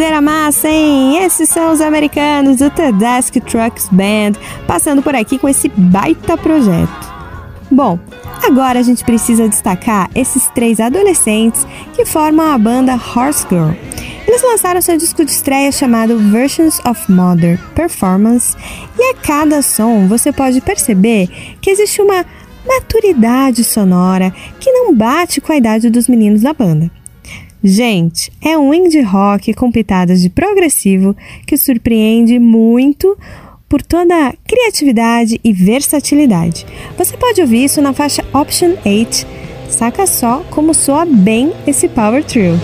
Que sonzeira massa, hein? Esses são os americanos do Tedeschi Trucks Band, passando por aqui com esse baita projeto. Bom, agora a gente precisa destacar esses três adolescentes que formam a banda Horse Girl. Eles lançaram seu disco de estreia chamado Versions of Mother Performance, e a cada som você pode perceber que existe uma maturidade sonora que não bate com a idade dos meninos da banda. Gente, é um indie rock com pitadas de progressivo que surpreende muito por toda a criatividade e versatilidade. Você pode ouvir isso na faixa Option 8. Saca só como soa bem esse power trio.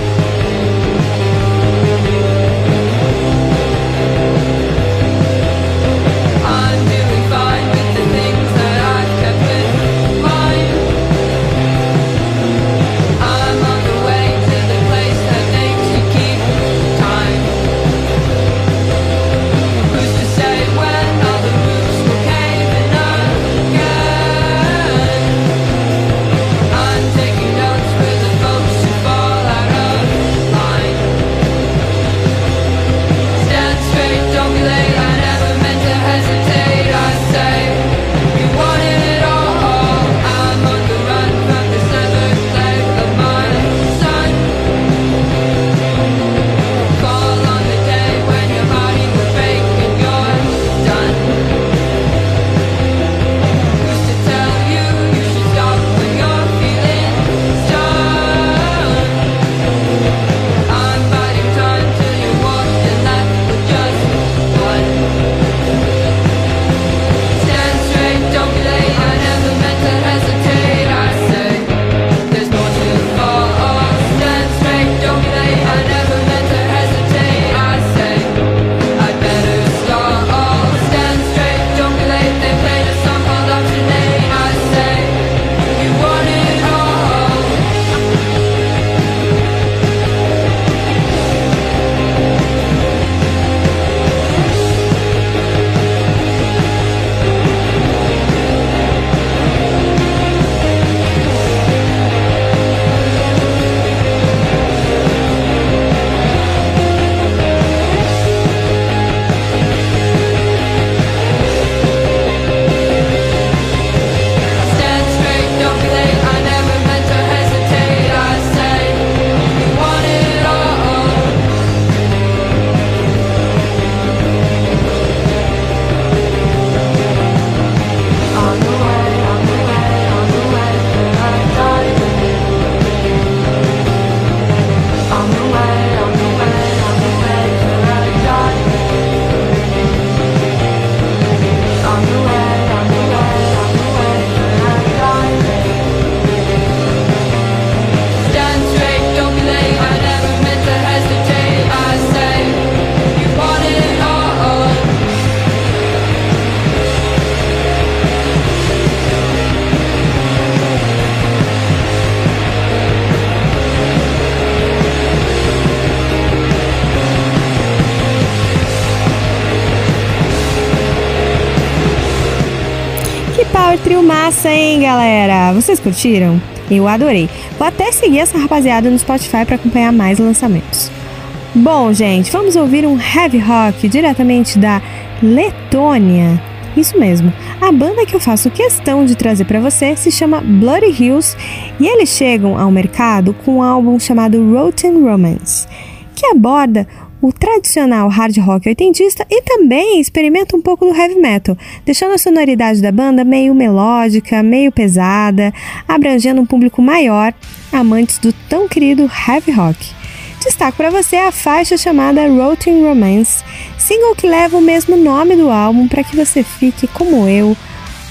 Vocês curtiram? Eu adorei. Vou até seguir essa rapaziada no Spotify para acompanhar mais lançamentos. Bom, gente, vamos ouvir um heavy rock diretamente da Letônia. Isso mesmo. A banda que eu faço questão de trazer para você se chama Bloody Hills e eles chegam ao mercado com um álbum chamado Rotten Romance, que aborda tradicional hard rock oitentista e também experimenta um pouco do heavy metal, deixando a sonoridade da banda meio melódica, meio pesada, abrangendo um público maior, amantes do tão querido heavy rock. Destaco para você a faixa chamada Rotten Romance, single que leva o mesmo nome do álbum para que você fique como eu,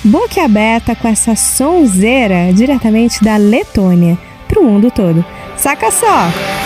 boca aberta com essa sonzeira diretamente da Letônia para o mundo todo. Saca só!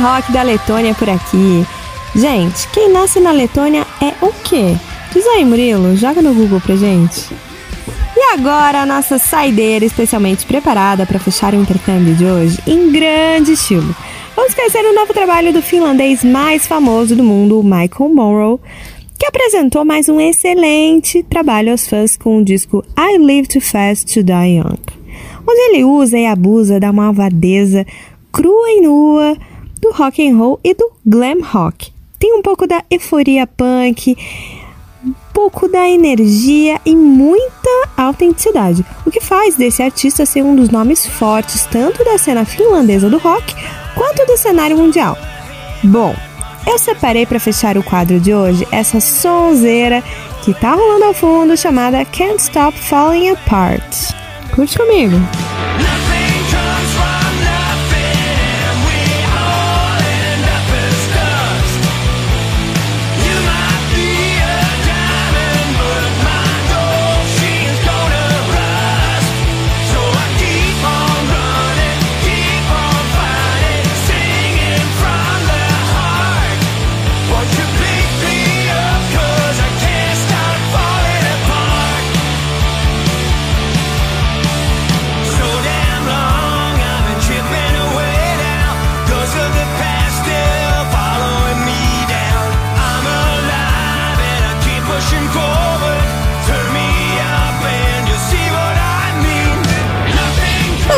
Rock da Letônia por aqui. Gente, quem nasce na Letônia é o quê? Diz aí, Murilo, joga no Google pra gente. E agora a nossa saideira especialmente preparada para fechar o intercâmbio de hoje em grande estilo. Vamos conhecer o novo trabalho do finlandês mais famoso do mundo, Michael Monroe, que apresentou mais um excelente trabalho aos fãs com o disco I Live Too Fast to Die Young, onde ele usa e abusa da malvadeza crua e nua do rock and roll e do glam rock. Tem um pouco da euforia punk, um pouco da energia e muita autenticidade, o que faz desse artista ser um dos nomes fortes tanto da cena finlandesa do rock quanto do cenário mundial. Bom, eu separei para fechar o quadro de hoje essa sonzeira que tá rolando ao fundo chamada Can't Stop Falling Apart. Curte comigo!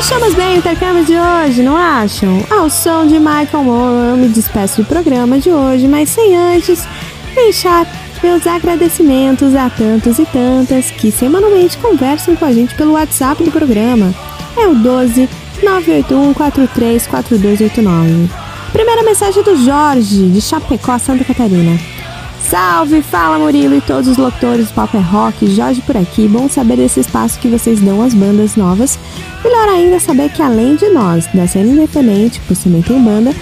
Fechamos bem o intercâmbio de hoje, não acham? Ao som de Michael Moore, eu me despeço do programa de hoje, mas sem antes deixar meus agradecimentos a tantos e tantas que semanalmente conversam com a gente pelo WhatsApp do programa. É o 12 981 434289. Primeira mensagem do Jorge, de Chapecó, Santa Catarina. Salve, fala Murilo e todos os locutores do Papo é Rock, Jorge por aqui. Bom saber desse espaço que vocês dão às bandas novas. Melhor ainda saber que além de nós, da cena independente, pois também tem banda,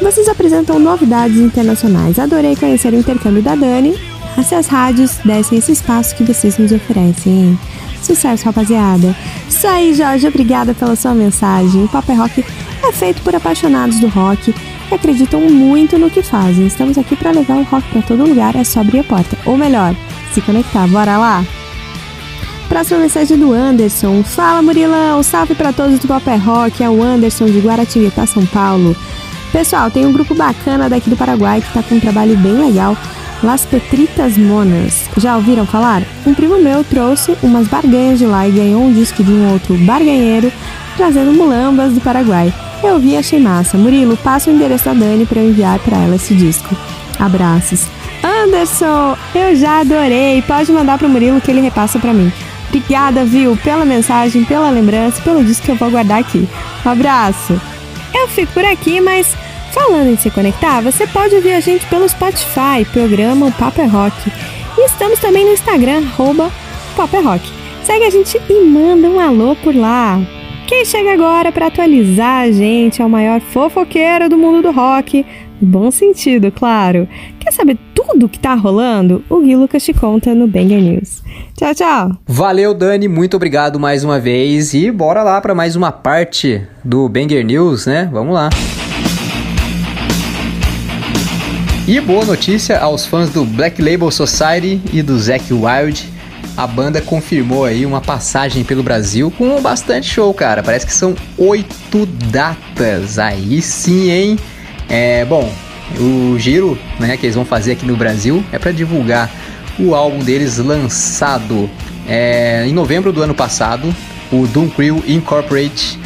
vocês apresentam novidades internacionais. Adorei conhecer o intercâmbio da Dani. Essas rádios dessem esse espaço que vocês nos oferecem? Sucesso, rapaziada! Isso aí, Jorge, obrigada pela sua mensagem. O Papo é Rock é feito por apaixonados do rock que acreditam muito no que fazem. Estamos aqui para levar o rock para todo lugar, é só abrir a porta. Ou melhor, se conectar. Bora lá? Próxima mensagem do Anderson. Fala, Murilão! Salve para todos do Papo é Rock. É o Anderson de Guaratinguetá, São Paulo. Pessoal, tem um grupo bacana daqui do Paraguai que tá com um trabalho bem legal. Las Petritas Monas. Já ouviram falar? Um primo meu trouxe umas barganhas de lá e ganhou um disco de um outro barganheiro trazendo mulambas do Paraguai. Eu vi e achei massa. Murilo, passa o endereço da Dani para eu enviar para ela esse disco. Abraços. Anderson, eu já adorei. Pode mandar pro Murilo que ele repassa para mim. Obrigada, viu, pela mensagem, pela lembrança, pelo disco que eu vou guardar aqui. Um abraço. Eu fico por aqui, mas falando em se conectar, você pode ouvir a gente pelo Spotify, programa O Papo é Rock. E estamos também no Instagram, arroba Papo é Rock. Segue a gente e manda um alô por lá. Quem chega agora para atualizar a gente é o maior fofoqueiro do mundo do rock, bom sentido, claro. Quer saber tudo que tá rolando? O Gui Lucas te conta no Banger News. Tchau, tchau! Valeu, Dani, muito obrigado mais uma vez e bora lá para mais uma parte do Banger News, né? Vamos lá. E boa notícia aos fãs do Black Label Society e do Zack Wild. A banda confirmou aí uma passagem pelo Brasil com bastante show, cara. Parece que são oito datas. Aí sim, hein? É, bom, o giro, né, que eles vão fazer aqui no Brasil é para divulgar o álbum deles lançado é, em novembro do ano passado, o Doom Crew Incorporate.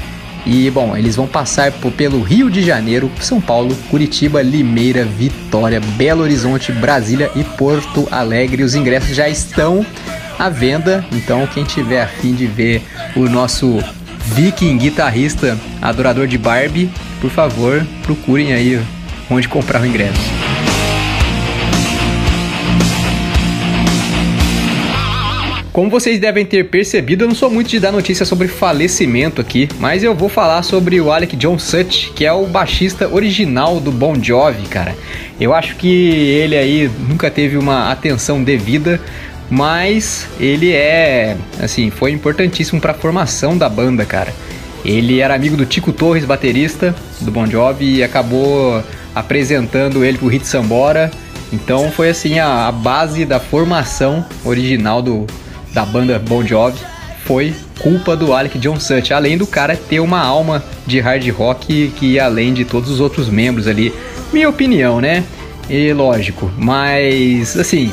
E bom, eles vão passar por, pelo Rio de Janeiro, São Paulo, Curitiba, Limeira, Vitória, Belo Horizonte, Brasília e Porto Alegre. Os ingressos já estão à venda, então quem tiver afim de ver o nosso viking guitarrista, adorador de Barbie, por favor, procurem aí onde comprar o ingresso. Como vocês devem ter percebido, eu não sou muito de dar notícia sobre falecimento aqui, mas eu vou falar sobre o Alec John Such, que é o baixista original do Bon Jovi, cara. Eu acho que ele aí nunca teve uma atenção devida, mas ele é, assim, foi importantíssimo para a formação da banda, cara. Ele era amigo do Tico Torres, baterista do Bon Jovi, e acabou apresentando ele pro Hit Sambora. Então foi assim a, a base da formação original do, da banda Bon Jovi foi culpa do Alec John Such, além do cara ter uma alma de hard rock que além de todos os outros membros ali. Minha opinião, né? E lógico, mas assim,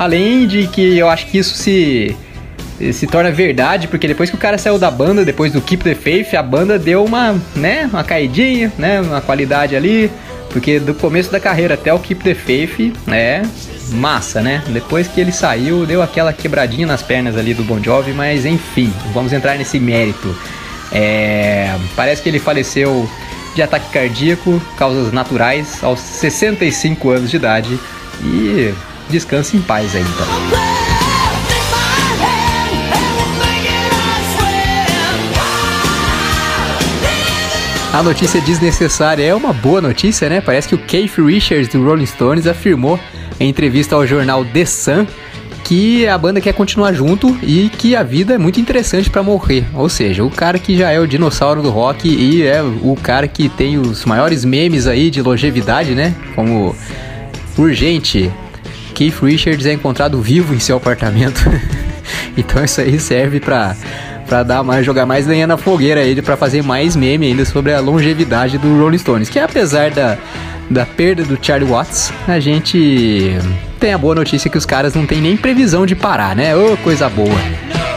além de que eu acho que isso se se torna verdade, porque depois que o cara saiu da banda, depois do Keep the Faith, a banda deu uma, né, uma caidinha, né, uma qualidade ali, porque do começo da carreira até o Keep the Faith, é massa, né? Depois que ele saiu, deu aquela quebradinha nas pernas ali do Bon Jovi, mas enfim, vamos entrar nesse mérito. É, parece que ele faleceu de ataque cardíaco, causas naturais, aos 65 anos de idade e descanse em paz aí então. A notícia desnecessária é uma boa notícia, né? Parece que o Keith Richards do Rolling Stones afirmou em entrevista ao jornal The Sun que a banda quer continuar junto e que a vida é muito interessante para morrer. Ou seja, o cara que já é o dinossauro do rock e é o cara que tem os maiores memes aí de longevidade, né? Como urgente, Keith Richards é encontrado vivo em seu apartamento. então isso aí serve para para dar mais jogar mais lenha na fogueira aí para fazer mais meme ainda sobre a longevidade do Rolling Stones, que apesar da da perda do Charlie Watts, a gente tem a boa notícia que os caras não tem nem previsão de parar, né? Ô, oh, coisa boa.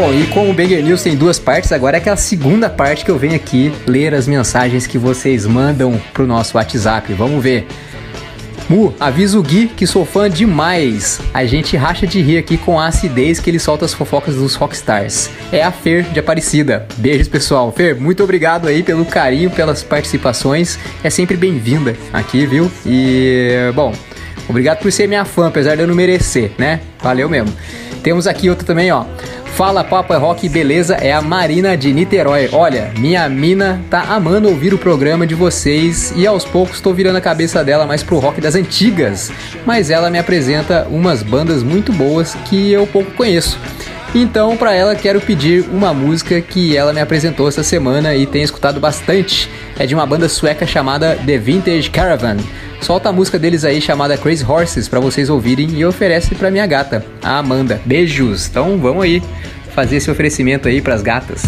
Bom, e como o Banger News tem duas partes, agora é aquela segunda parte que eu venho aqui ler as mensagens que vocês mandam pro nosso WhatsApp. Vamos ver. Mu, avisa o Gui que sou fã demais. A gente racha de rir aqui com a acidez que ele solta as fofocas dos rockstars. É a Fer de Aparecida. Beijos, pessoal. Fer, muito obrigado aí pelo carinho, pelas participações. É sempre bem-vinda aqui, viu? E, bom, obrigado por ser minha fã, apesar de eu não merecer, né? Valeu mesmo. Temos aqui outra também, ó. Fala Papo é Rock, beleza? É a Marina de Niterói. Olha, minha mina tá amando ouvir o programa de vocês e aos poucos tô virando a cabeça dela mais pro rock das antigas. Mas ela me apresenta umas bandas muito boas que eu pouco conheço. Então, para ela, quero pedir uma música que ela me apresentou essa semana e tem escutado bastante. É de uma banda sueca chamada The Vintage Caravan. Solta a música deles aí chamada Crazy Horses para vocês ouvirem e oferece para minha gata, a Amanda. Beijos. Então, vamos aí fazer esse oferecimento aí pras gatas.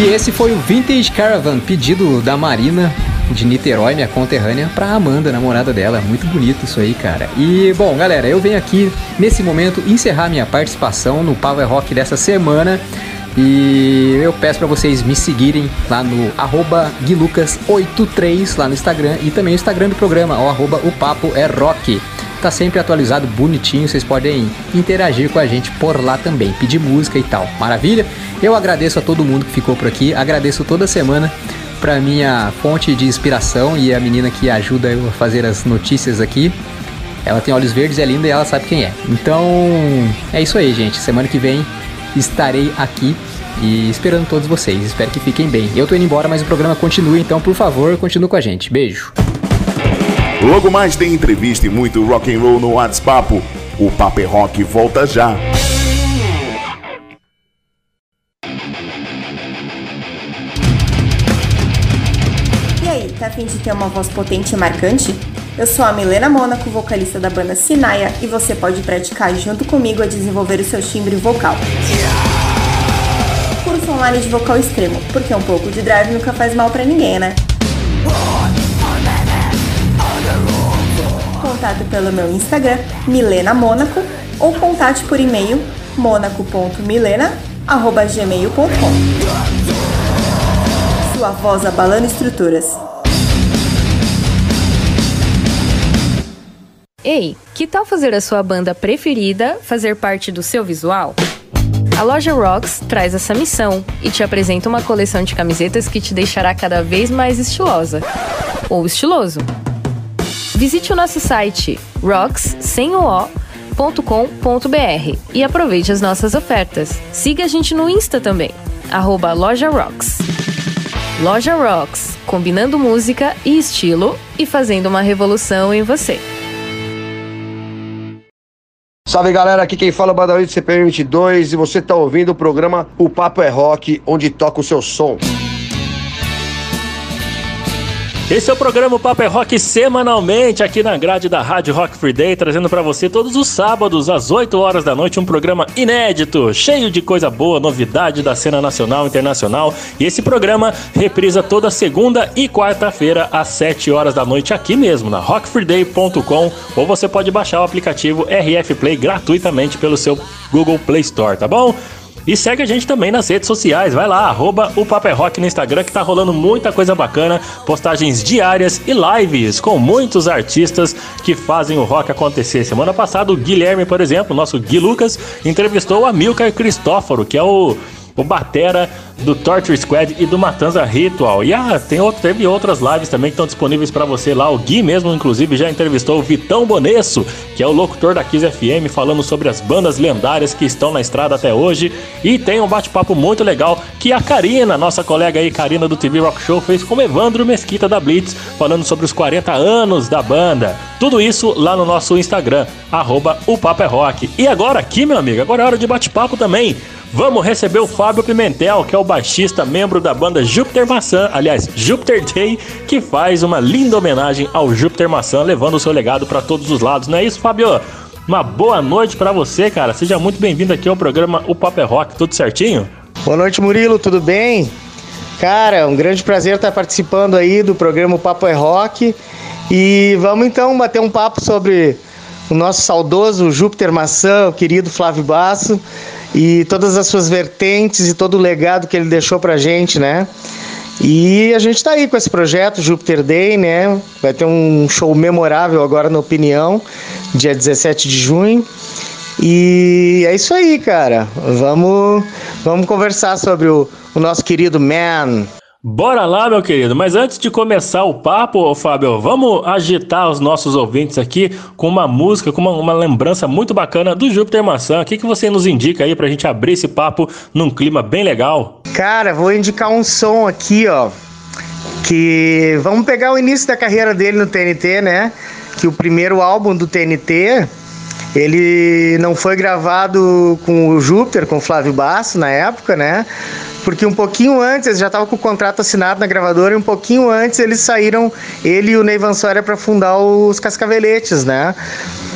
E esse foi o Vintage Caravan, pedido da Marina de Niterói, minha conterrânea, pra Amanda, namorada dela. Muito bonito isso aí, cara. E, bom, galera, eu venho aqui, nesse momento, encerrar minha participação no Power Rock dessa semana. E eu peço pra vocês me seguirem lá no arroba guilucas83 lá no Instagram e também o Instagram do programa, o arroba o papo é rock. Tá sempre atualizado, bonitinho, vocês podem interagir com a gente por lá também, pedir música e tal. Maravilha? Eu agradeço a todo mundo que ficou por aqui, agradeço toda semana pra minha fonte de inspiração e a menina que ajuda eu a fazer as notícias aqui. Ela tem olhos verdes, é linda e ela sabe quem é. Então, é isso aí, gente. Semana que vem estarei aqui e esperando todos vocês. Espero que fiquem bem. Eu tô indo embora, mas o programa continua, então, por favor, continue com a gente. Beijo. Logo mais tem entrevista e muito rock and roll no WhatsApp. O Paper é Rock volta já. E aí, tá afim de ter uma voz potente e marcante? Eu sou a Milena Mônaco, vocalista da banda Sinaia, e você pode praticar junto comigo a desenvolver o seu timbre vocal. Curso online de vocal extremo, porque um pouco de drive nunca faz mal para ninguém, né? Contato pelo meu Instagram, Milena Mônaco, ou contate por e-mail monaco.milena.gmail.com Sua voz abalando estruturas. Ei, que tal fazer a sua banda preferida fazer parte do seu visual? A loja Rocks traz essa missão e te apresenta uma coleção de camisetas que te deixará cada vez mais estilosa ou estiloso. Visite o nosso site rocks sem o o, e aproveite as nossas ofertas. Siga a gente no Insta também, arroba Loja Rocks. Loja Rocks, combinando música e estilo e fazendo uma revolução em você. Salve galera, aqui quem fala é o Badawi do CPM 22 e você tá ouvindo o programa O Papo é Rock, onde toca o seu som. Esse é o programa Papo é Rock semanalmente aqui na grade da Rádio Rock Free Day, trazendo para você todos os sábados às 8 horas da noite um programa inédito, cheio de coisa boa, novidade da cena nacional e internacional. E esse programa reprisa toda segunda e quarta-feira às 7 horas da noite aqui mesmo na rockfreeday.com ou você pode baixar o aplicativo RF Play gratuitamente pelo seu Google Play Store, tá bom? E segue a gente também nas redes sociais, vai lá, arroba o Paper Rock no Instagram que tá rolando muita coisa bacana, postagens diárias e lives com muitos artistas que fazem o rock acontecer. Semana passada o Guilherme, por exemplo, nosso Gui Lucas, entrevistou o Amilcar Cristóforo, que é o o Batera do Torture Squad e do Matanza Ritual. E ah, tem outro, teve outras lives também que estão disponíveis para você lá. O Gui mesmo, inclusive, já entrevistou o Vitão Bonesso, que é o locutor da Kiss FM, falando sobre as bandas lendárias que estão na estrada até hoje. E tem um bate-papo muito legal que a Karina, nossa colega aí, Karina do TV Rock Show, fez com Evandro Mesquita da Blitz, falando sobre os 40 anos da banda. Tudo isso lá no nosso Instagram, arroba o Papo é Rock. E agora aqui, meu amigo, agora é hora de bate-papo também. Vamos receber o Fábio Pimentel, que é o baixista, membro da banda Júpiter Maçã, aliás, Júpiter Day, que faz uma linda homenagem ao Júpiter Maçã, levando o seu legado para todos os lados. Não é isso, Fábio? Uma boa noite para você, cara. Seja muito bem-vindo aqui ao programa O Papo é Rock. Tudo certinho? Boa noite, Murilo. Tudo bem? Cara, um grande prazer estar participando aí do programa O Papo é Rock. E vamos então bater um papo sobre o nosso saudoso Júpiter Maçã, o querido Flávio Basso e todas as suas vertentes e todo o legado que ele deixou pra gente, né? E a gente tá aí com esse projeto Júpiter Day, né? Vai ter um show memorável agora na Opinião, dia 17 de junho. E é isso aí, cara. Vamos, vamos conversar sobre o, o nosso querido Man. Bora lá, meu querido. Mas antes de começar o papo, Fábio, vamos agitar os nossos ouvintes aqui com uma música, com uma, uma lembrança muito bacana do Júpiter Maçã. O que, que você nos indica aí pra gente abrir esse papo num clima bem legal? Cara, vou indicar um som aqui, ó. Que vamos pegar o início da carreira dele no TNT, né? Que o primeiro álbum do TNT ele não foi gravado com o Júpiter, com o Flávio Basso na época, né? Porque um pouquinho antes, já estavam com o contrato assinado na gravadora, e um pouquinho antes eles saíram, ele e o Ney Van Soria, para fundar os Cascaveletes, né?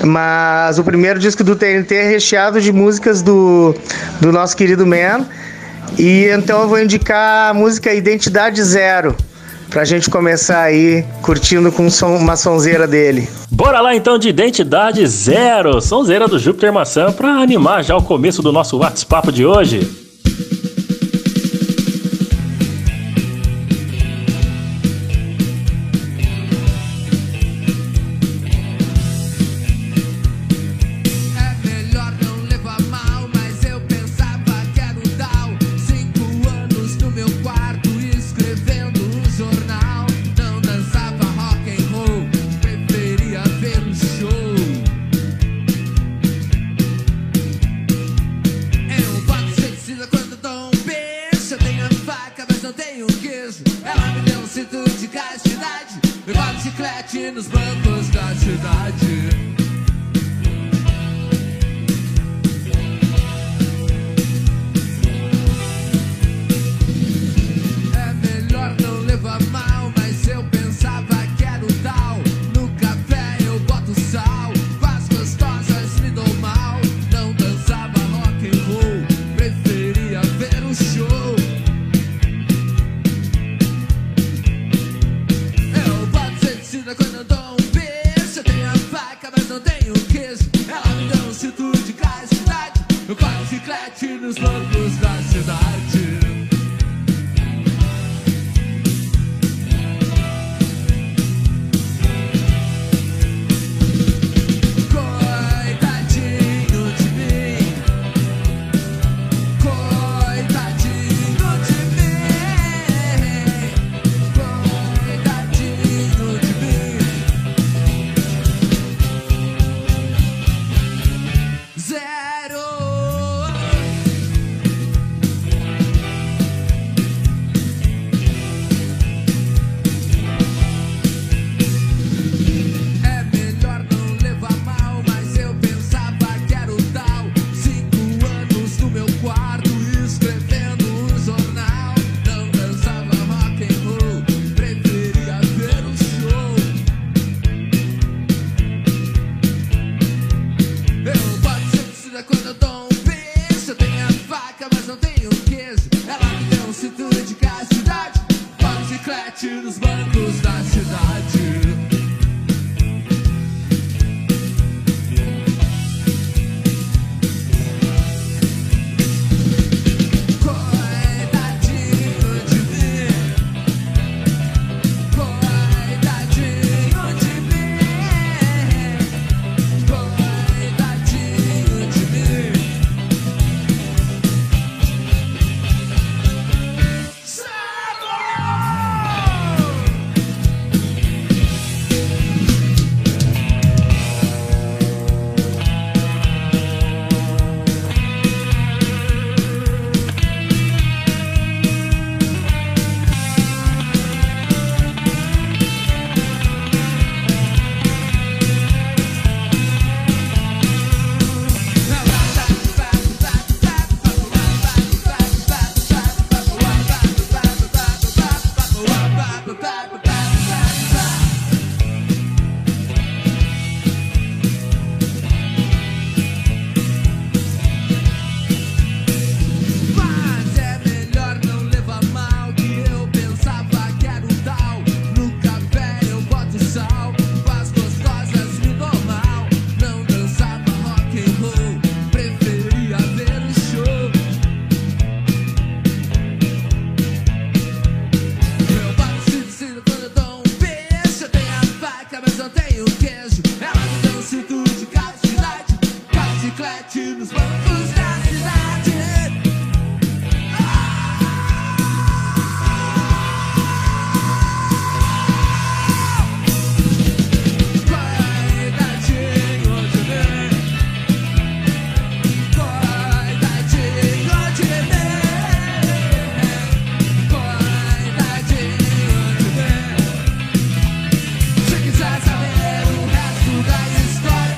Mas o primeiro disco do TNT é recheado de músicas do, do nosso querido Man. E então eu vou indicar a música Identidade Zero pra gente começar aí curtindo com som, uma sonzeira dele. Bora lá então de Identidade Zero, sonzeira do Júpiter Maçã, pra animar já o começo do nosso WhatsApp de hoje.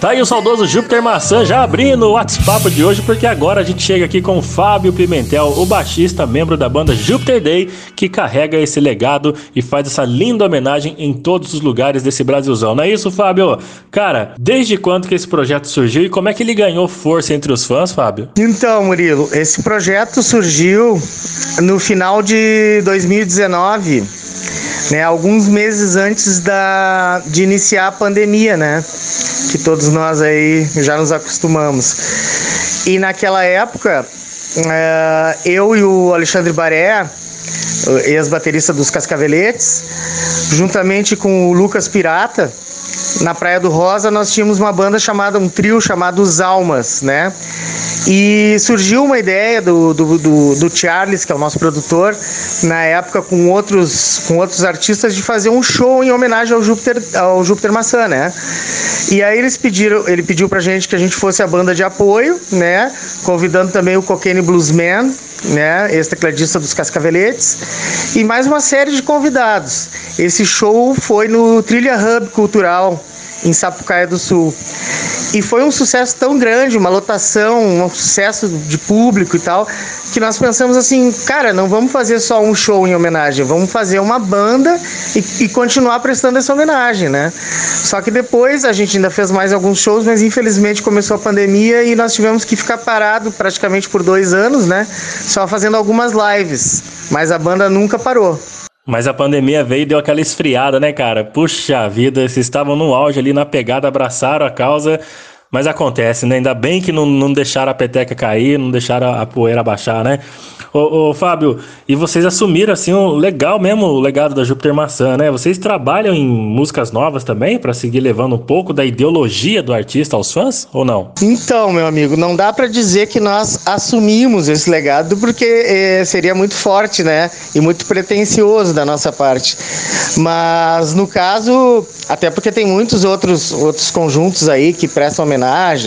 Tá aí o saudoso Júpiter Maçã já abrindo o WhatsApp de hoje, porque agora a gente chega aqui com o Fábio Pimentel, o baixista, membro da banda Júpiter Day, que carrega esse legado e faz essa linda homenagem em todos os lugares desse Brasilzão. Não é isso, Fábio? Cara, desde quando que esse projeto surgiu e como é que ele ganhou força entre os fãs, Fábio? Então, Murilo, esse projeto surgiu no final de 2019, né, alguns meses antes da, de iniciar a pandemia, né? Que todos nós aí já nos acostumamos. E naquela época, eh, eu e o Alexandre Baré, ex-baterista dos Cascaveletes, juntamente com o Lucas Pirata, na Praia do Rosa, nós tínhamos uma banda chamada, um trio chamado Os Almas, né? E surgiu uma ideia do, do, do, do Charles, que é o nosso produtor, na época com outros, com outros artistas, de fazer um show em homenagem ao Júpiter, ao Júpiter Maçã, né? E aí eles pediram, ele pediu pra gente que a gente fosse a banda de apoio, né? Convidando também o Cocaine Bluesman, né? Ex-tecladista dos Cascaveletes, e mais uma série de convidados. Esse show foi no Trilha Hub Cultural, em Sapucaia do Sul. E foi um sucesso tão grande, uma lotação, um sucesso de público e tal, que nós pensamos assim, cara, não vamos fazer só um show em homenagem, vamos fazer uma banda e, e continuar prestando essa homenagem, né? Só que depois a gente ainda fez mais alguns shows, mas infelizmente começou a pandemia e nós tivemos que ficar parado praticamente por dois anos, né? Só fazendo algumas lives, mas a banda nunca parou. Mas a pandemia veio e deu aquela esfriada, né, cara? Puxa vida, vocês estavam no auge ali na pegada, abraçaram a causa, Mas acontece, né? Ainda bem que não, não deixaram a peteca cair, não deixaram a, poeira baixar, né? Ô, ô, Fábio, e vocês assumiram assim um legal mesmo o legado da Júpiter Maçã, né? Vocês trabalham em músicas novas também para seguir levando um pouco da ideologia do artista aos fãs ou não? Então, meu amigo, não dá pra dizer que nós assumimos esse legado porque eh, seria muito forte, né? E muito pretensioso da nossa parte. Mas no caso, até porque tem muitos outros outros conjuntos aí que prestam homenagem,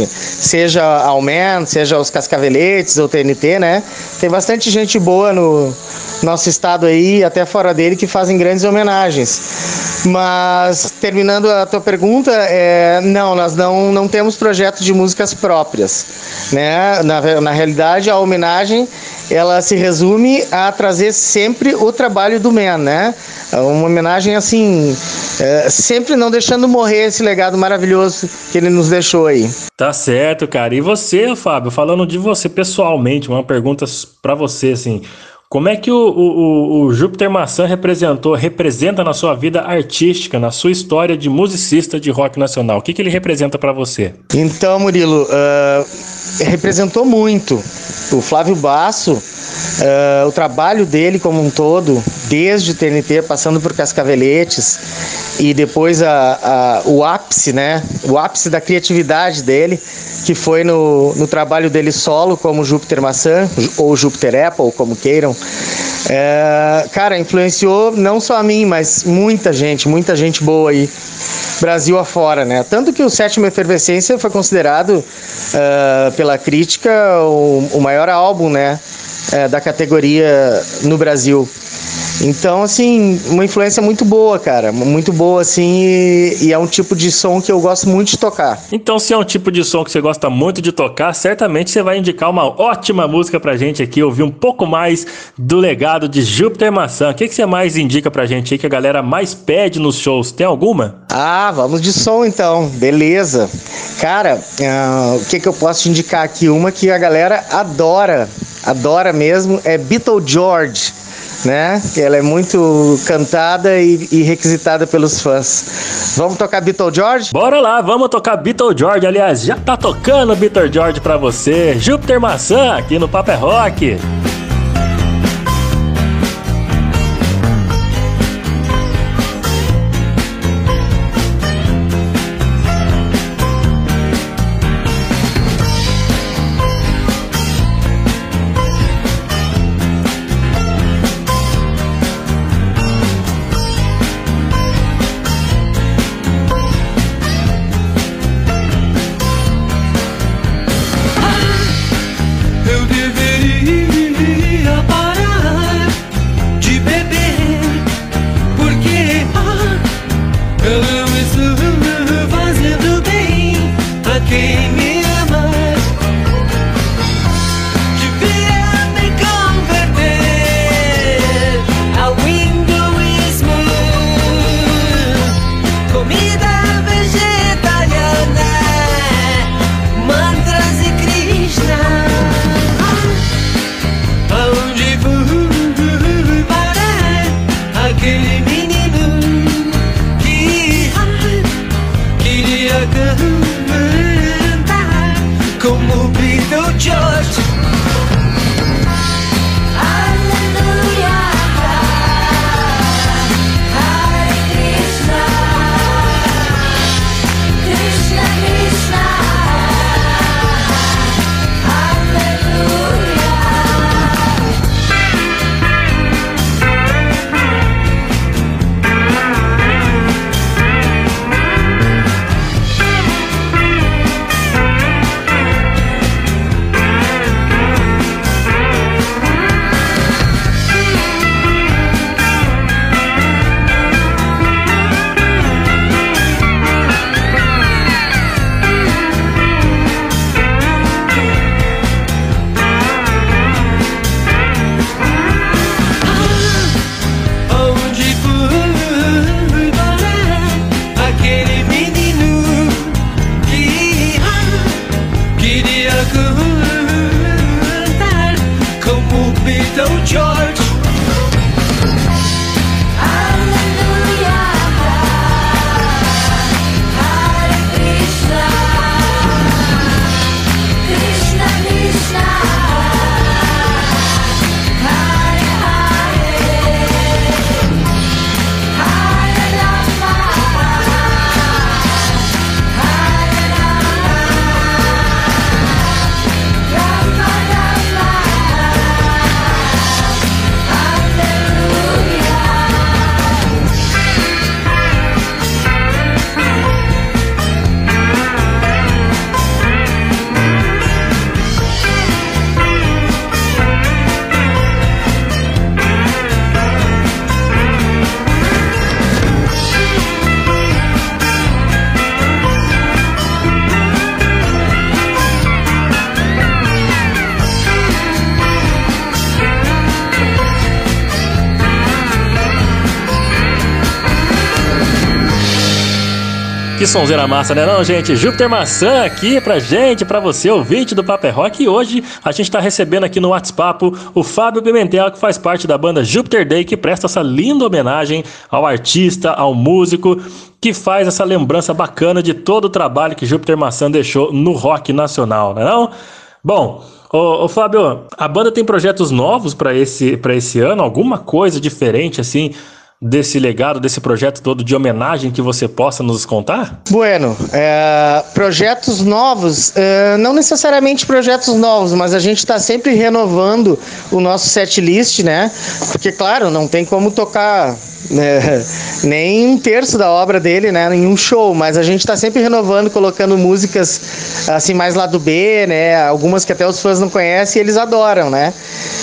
seja ao Man, seja aos Cascaveletes ou TNT, né? Tem bastante gente boa no nosso estado aí, até fora dele, que fazem grandes homenagens. Mas, terminando a tua pergunta, é, não, nós não, não temos projeto de músicas próprias. Né? Na, na realidade, a homenagem ela se resume a trazer sempre o trabalho do Man, né? Uma homenagem assim, é, sempre não deixando morrer esse legado maravilhoso que ele nos deixou aí. Tá certo, cara. E você, Fábio, falando de você pessoalmente, uma pergunta pra você, assim. Como é que o, o, o- Júpiter Maçã representou, representa na sua vida artística, na sua história de musicista de rock nacional? O que, que ele representa pra você? Então, Murilo, ah, representou muito. O Flávio Basso, ah, o trabalho dele como um todo, desde TNT, passando por Cascaveletes, e depois a, a- o ápice, né? O ápice da criatividade dele, que foi no, no trabalho dele solo, como Júpiter Maçã, ou Júpiter Apple, como queiram. É, cara, influenciou não só a mim, mas muita gente, muita gente boa aí. Brasil afora, né? Tanto que o Sétimo Efervescência foi considerado ah, pela crítica o, o maior álbum, né? eh, da categoria no Brasil. Então, assim, uma influência muito boa, cara. Muito boa, assim, e, e é um tipo de som que eu gosto muito de tocar. Então, se é um tipo de som que você gosta muito de tocar, certamente você vai indicar uma ótima música pra gente aqui, ouvir um pouco mais do legado de Júpiter Maçã. O que, que você mais indica pra gente aí que a galera mais pede nos shows? Tem alguma? Ah, vamos de som então, beleza. Cara, ah, o que, que eu posso te indicar aqui? Uma que a galera adora, adora mesmo, é Beatle George, né? Ela é muito cantada e, e requisitada pelos fãs. Vamos tocar Beatle George? Bora lá, vamos tocar Beatle George. Aliás, já tá tocando Beatle George pra você. Júpiter Maçã aqui no Papo é Rock. Que sonzeira massa, né não, gente? Júpiter Maçã aqui pra gente, pra você, ouvinte do Paper Rock. E hoje a gente tá recebendo aqui no WhatsApp o Fábio Pimentel, que faz parte da banda Júpiter Day, que presta essa linda homenagem ao artista, ao músico, que faz essa lembrança bacana de todo o trabalho que Júpiter Maçã deixou no rock nacional, né não? Bom, Ô, ô, Fábio, a banda tem projetos novos para esse, pra esse ano? Alguma coisa diferente, assim, desse legado, desse projeto todo de homenagem que você possa nos contar? Bueno, é, projetos novos, é, não necessariamente projetos novos, mas a gente está sempre renovando o nosso set list, né? Porque, claro, não tem como tocar né, nem um terço da obra dele, né, em um show, mas a gente está sempre renovando, colocando músicas assim mais lá do B, né, algumas que até os fãs não conhecem e eles adoram, né.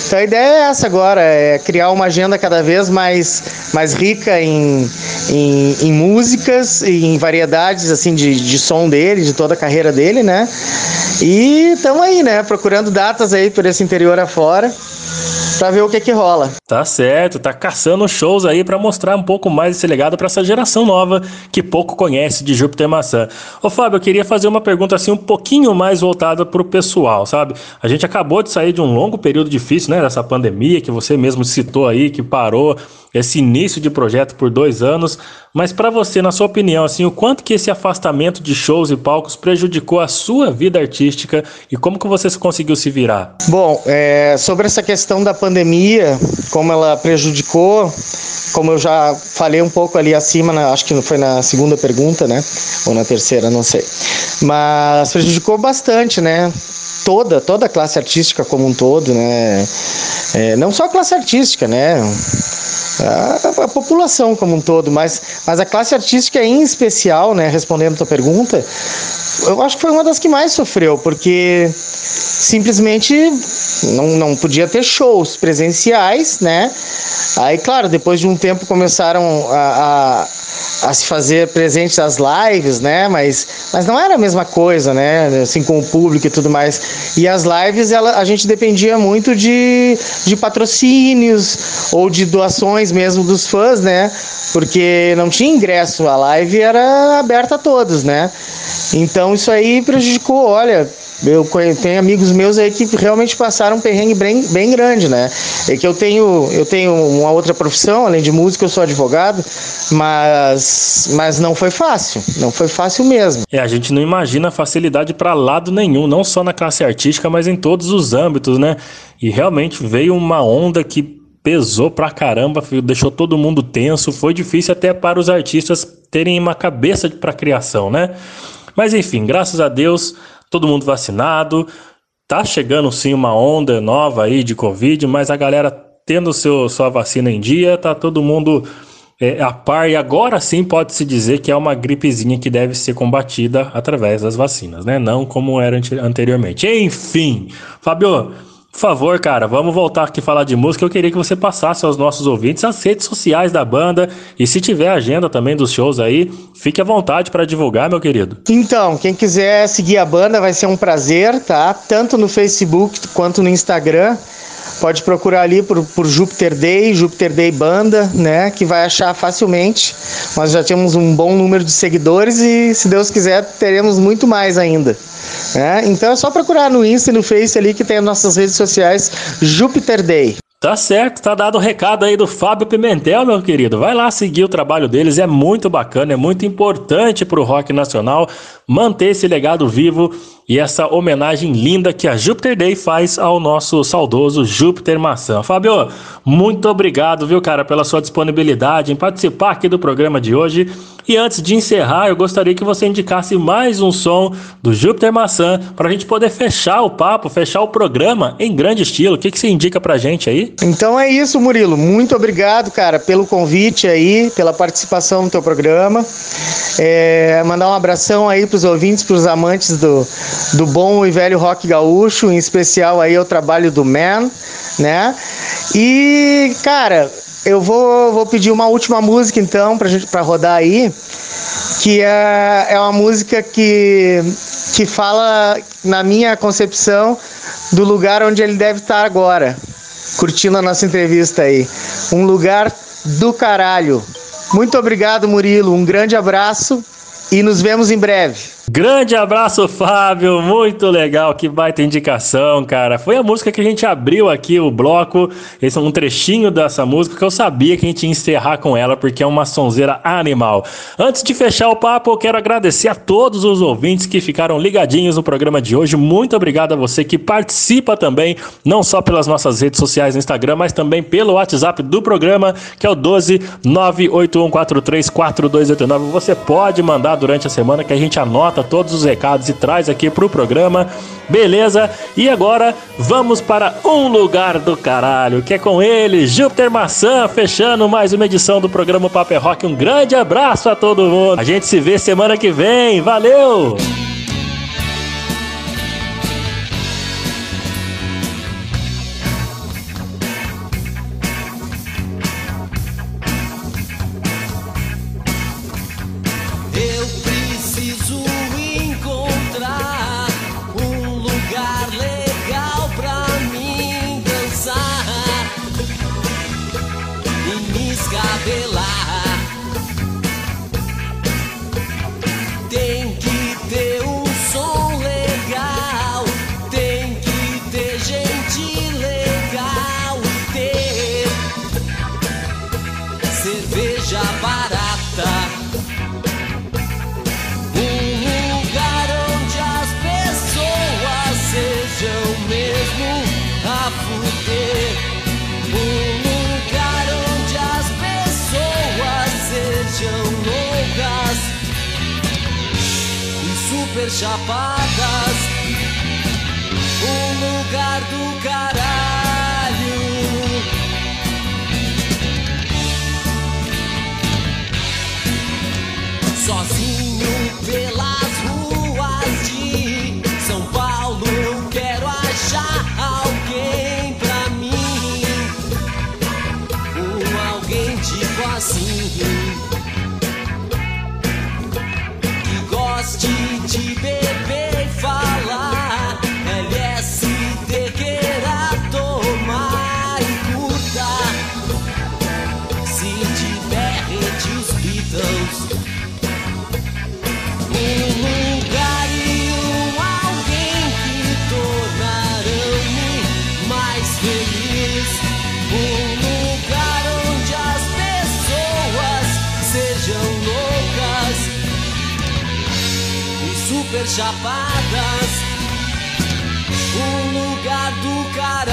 Então a ideia é essa agora, é criar uma agenda cada vez mais, mais rica em, em, em músicas, em variedades assim de, de som dele, de toda a carreira dele, né. E estamos aí, né, procurando datas aí por esse interior afora pra ver o que que rola. Tá certo, tá caçando shows aí para mostrar um pouco mais esse legado para essa geração nova que pouco conhece de Júpiter Maçã. Ô Fábio, eu queria fazer uma pergunta assim um pouquinho mais voltada pro pessoal, sabe? A gente acabou de sair de um longo período difícil, né, dessa pandemia que você mesmo citou aí, que parou esse início de projeto por dois anos, mas para você, na sua opinião, assim, o quanto que esse afastamento de shows e palcos prejudicou a sua vida artística e como que você conseguiu se virar? Bom, é, sobre essa questão da pandemia, como ela prejudicou, como eu já falei um pouco ali acima, na, acho que foi na segunda pergunta, né? Ou na terceira, não sei. Mas prejudicou bastante, né? Toda, toda a classe artística como um todo, né? É, não só a classe artística, né? A, a, população como um todo, mas, mas a classe artística em especial, né? Respondendo a tua pergunta, eu acho que foi uma das que mais sofreu, porque simplesmente não, não podia ter shows presenciais, né? Aí, claro, depois de um tempo começaram a, a, a, se fazer presentes as lives, né? Mas, mas não era a mesma coisa, né? Assim, com o público e tudo mais. E as lives, ela, a gente dependia muito de, de patrocínios ou de doações mesmo dos fãs, né? Porque não tinha ingresso, a live era aberta a todos, né? Então isso aí prejudicou, olha, eu tenho amigos meus aí que realmente passaram um perrengue bem, bem grande, né? É que eu tenho, eu tenho uma outra profissão, além de música, eu sou advogado, mas, mas não foi fácil, não foi fácil mesmo. É, a gente não imagina facilidade para lado nenhum, não só na classe artística, mas em todos os âmbitos, né? E realmente veio uma onda que pesou pra caramba, deixou todo mundo tenso, foi difícil até para os artistas terem uma cabeça para criação, né? Mas enfim, graças a Deus todo mundo vacinado. Tá chegando sim uma onda nova aí de Covid, mas a galera tendo seu, sua vacina em dia, tá todo mundo é, a par. E agora sim pode-se dizer que é uma gripezinha que deve ser combatida através das vacinas, né? Não como era anteriormente. Enfim, Fabio, por favor, cara, vamos voltar aqui a falar de música. Eu queria que você passasse aos nossos ouvintes as redes sociais da banda e se tiver agenda também dos shows aí, fique à vontade para divulgar, meu querido. Então, quem quiser seguir a banda vai ser um prazer, tá? Tanto no Facebook quanto no Instagram. Pode procurar ali por, por Júpiter Day, Júpiter Day Banda, né? Que vai achar facilmente. Nós já temos um bom número de seguidores e, se Deus quiser, teremos muito mais ainda. Né? Então é só procurar no Insta e no Face ali que tem as nossas redes sociais Júpiter Day. Tá certo, tá dado o recado aí do Fábio Pimentel, meu querido. Vai lá seguir o trabalho deles, é muito bacana, é muito importante pro rock nacional manter esse legado vivo e essa homenagem linda que a Júpiter Day faz ao nosso saudoso Júpiter Maçã. Fábio, muito obrigado, viu, cara, pela sua disponibilidade em participar aqui do programa de hoje. E antes de encerrar, eu gostaria que você indicasse mais um som do Júpiter Maçã para a gente poder fechar o papo, fechar o programa em grande estilo. O que, que você indica pra gente aí? Então é isso, Murilo. Muito obrigado, cara, pelo convite aí, pela participação no teu programa. É, mandar um abração aí pros ouvintes, pros amantes do, do bom e velho rock gaúcho, em especial aí o trabalho do Man, né? E, cara, eu vou, vou pedir uma última música então pra, gente, pra rodar aí, que é, é uma música que, que fala, na minha concepção, do lugar onde ele deve estar agora, curtindo a nossa entrevista aí. Um lugar do caralho. Muito obrigado, Murilo. Um grande abraço e nos vemos em breve. Grande abraço, Fábio. Muito legal. Que baita indicação, cara. Foi a música que a gente abriu aqui o bloco. Esse é um trechinho dessa música que eu sabia que a gente ia encerrar com ela, porque é uma sonzeira animal. Antes de fechar o papo, eu quero agradecer a todos os ouvintes que ficaram ligadinhos no programa de hoje. Muito obrigado a você que participa também, não só pelas nossas redes sociais no Instagram, mas também pelo WhatsApp do programa, que é o 12 981434289. Você pode mandar durante a semana que a gente anota todos os recados e traz aqui pro programa. Beleza? E agora vamos para um lugar do caralho, que é com ele, Júpiter Maçã, fechando mais uma edição do programa Paper Rock. Um grande abraço a todo mundo. A gente se vê semana que vem. Valeu! Sozinho chapadas. Um lugar do caralho.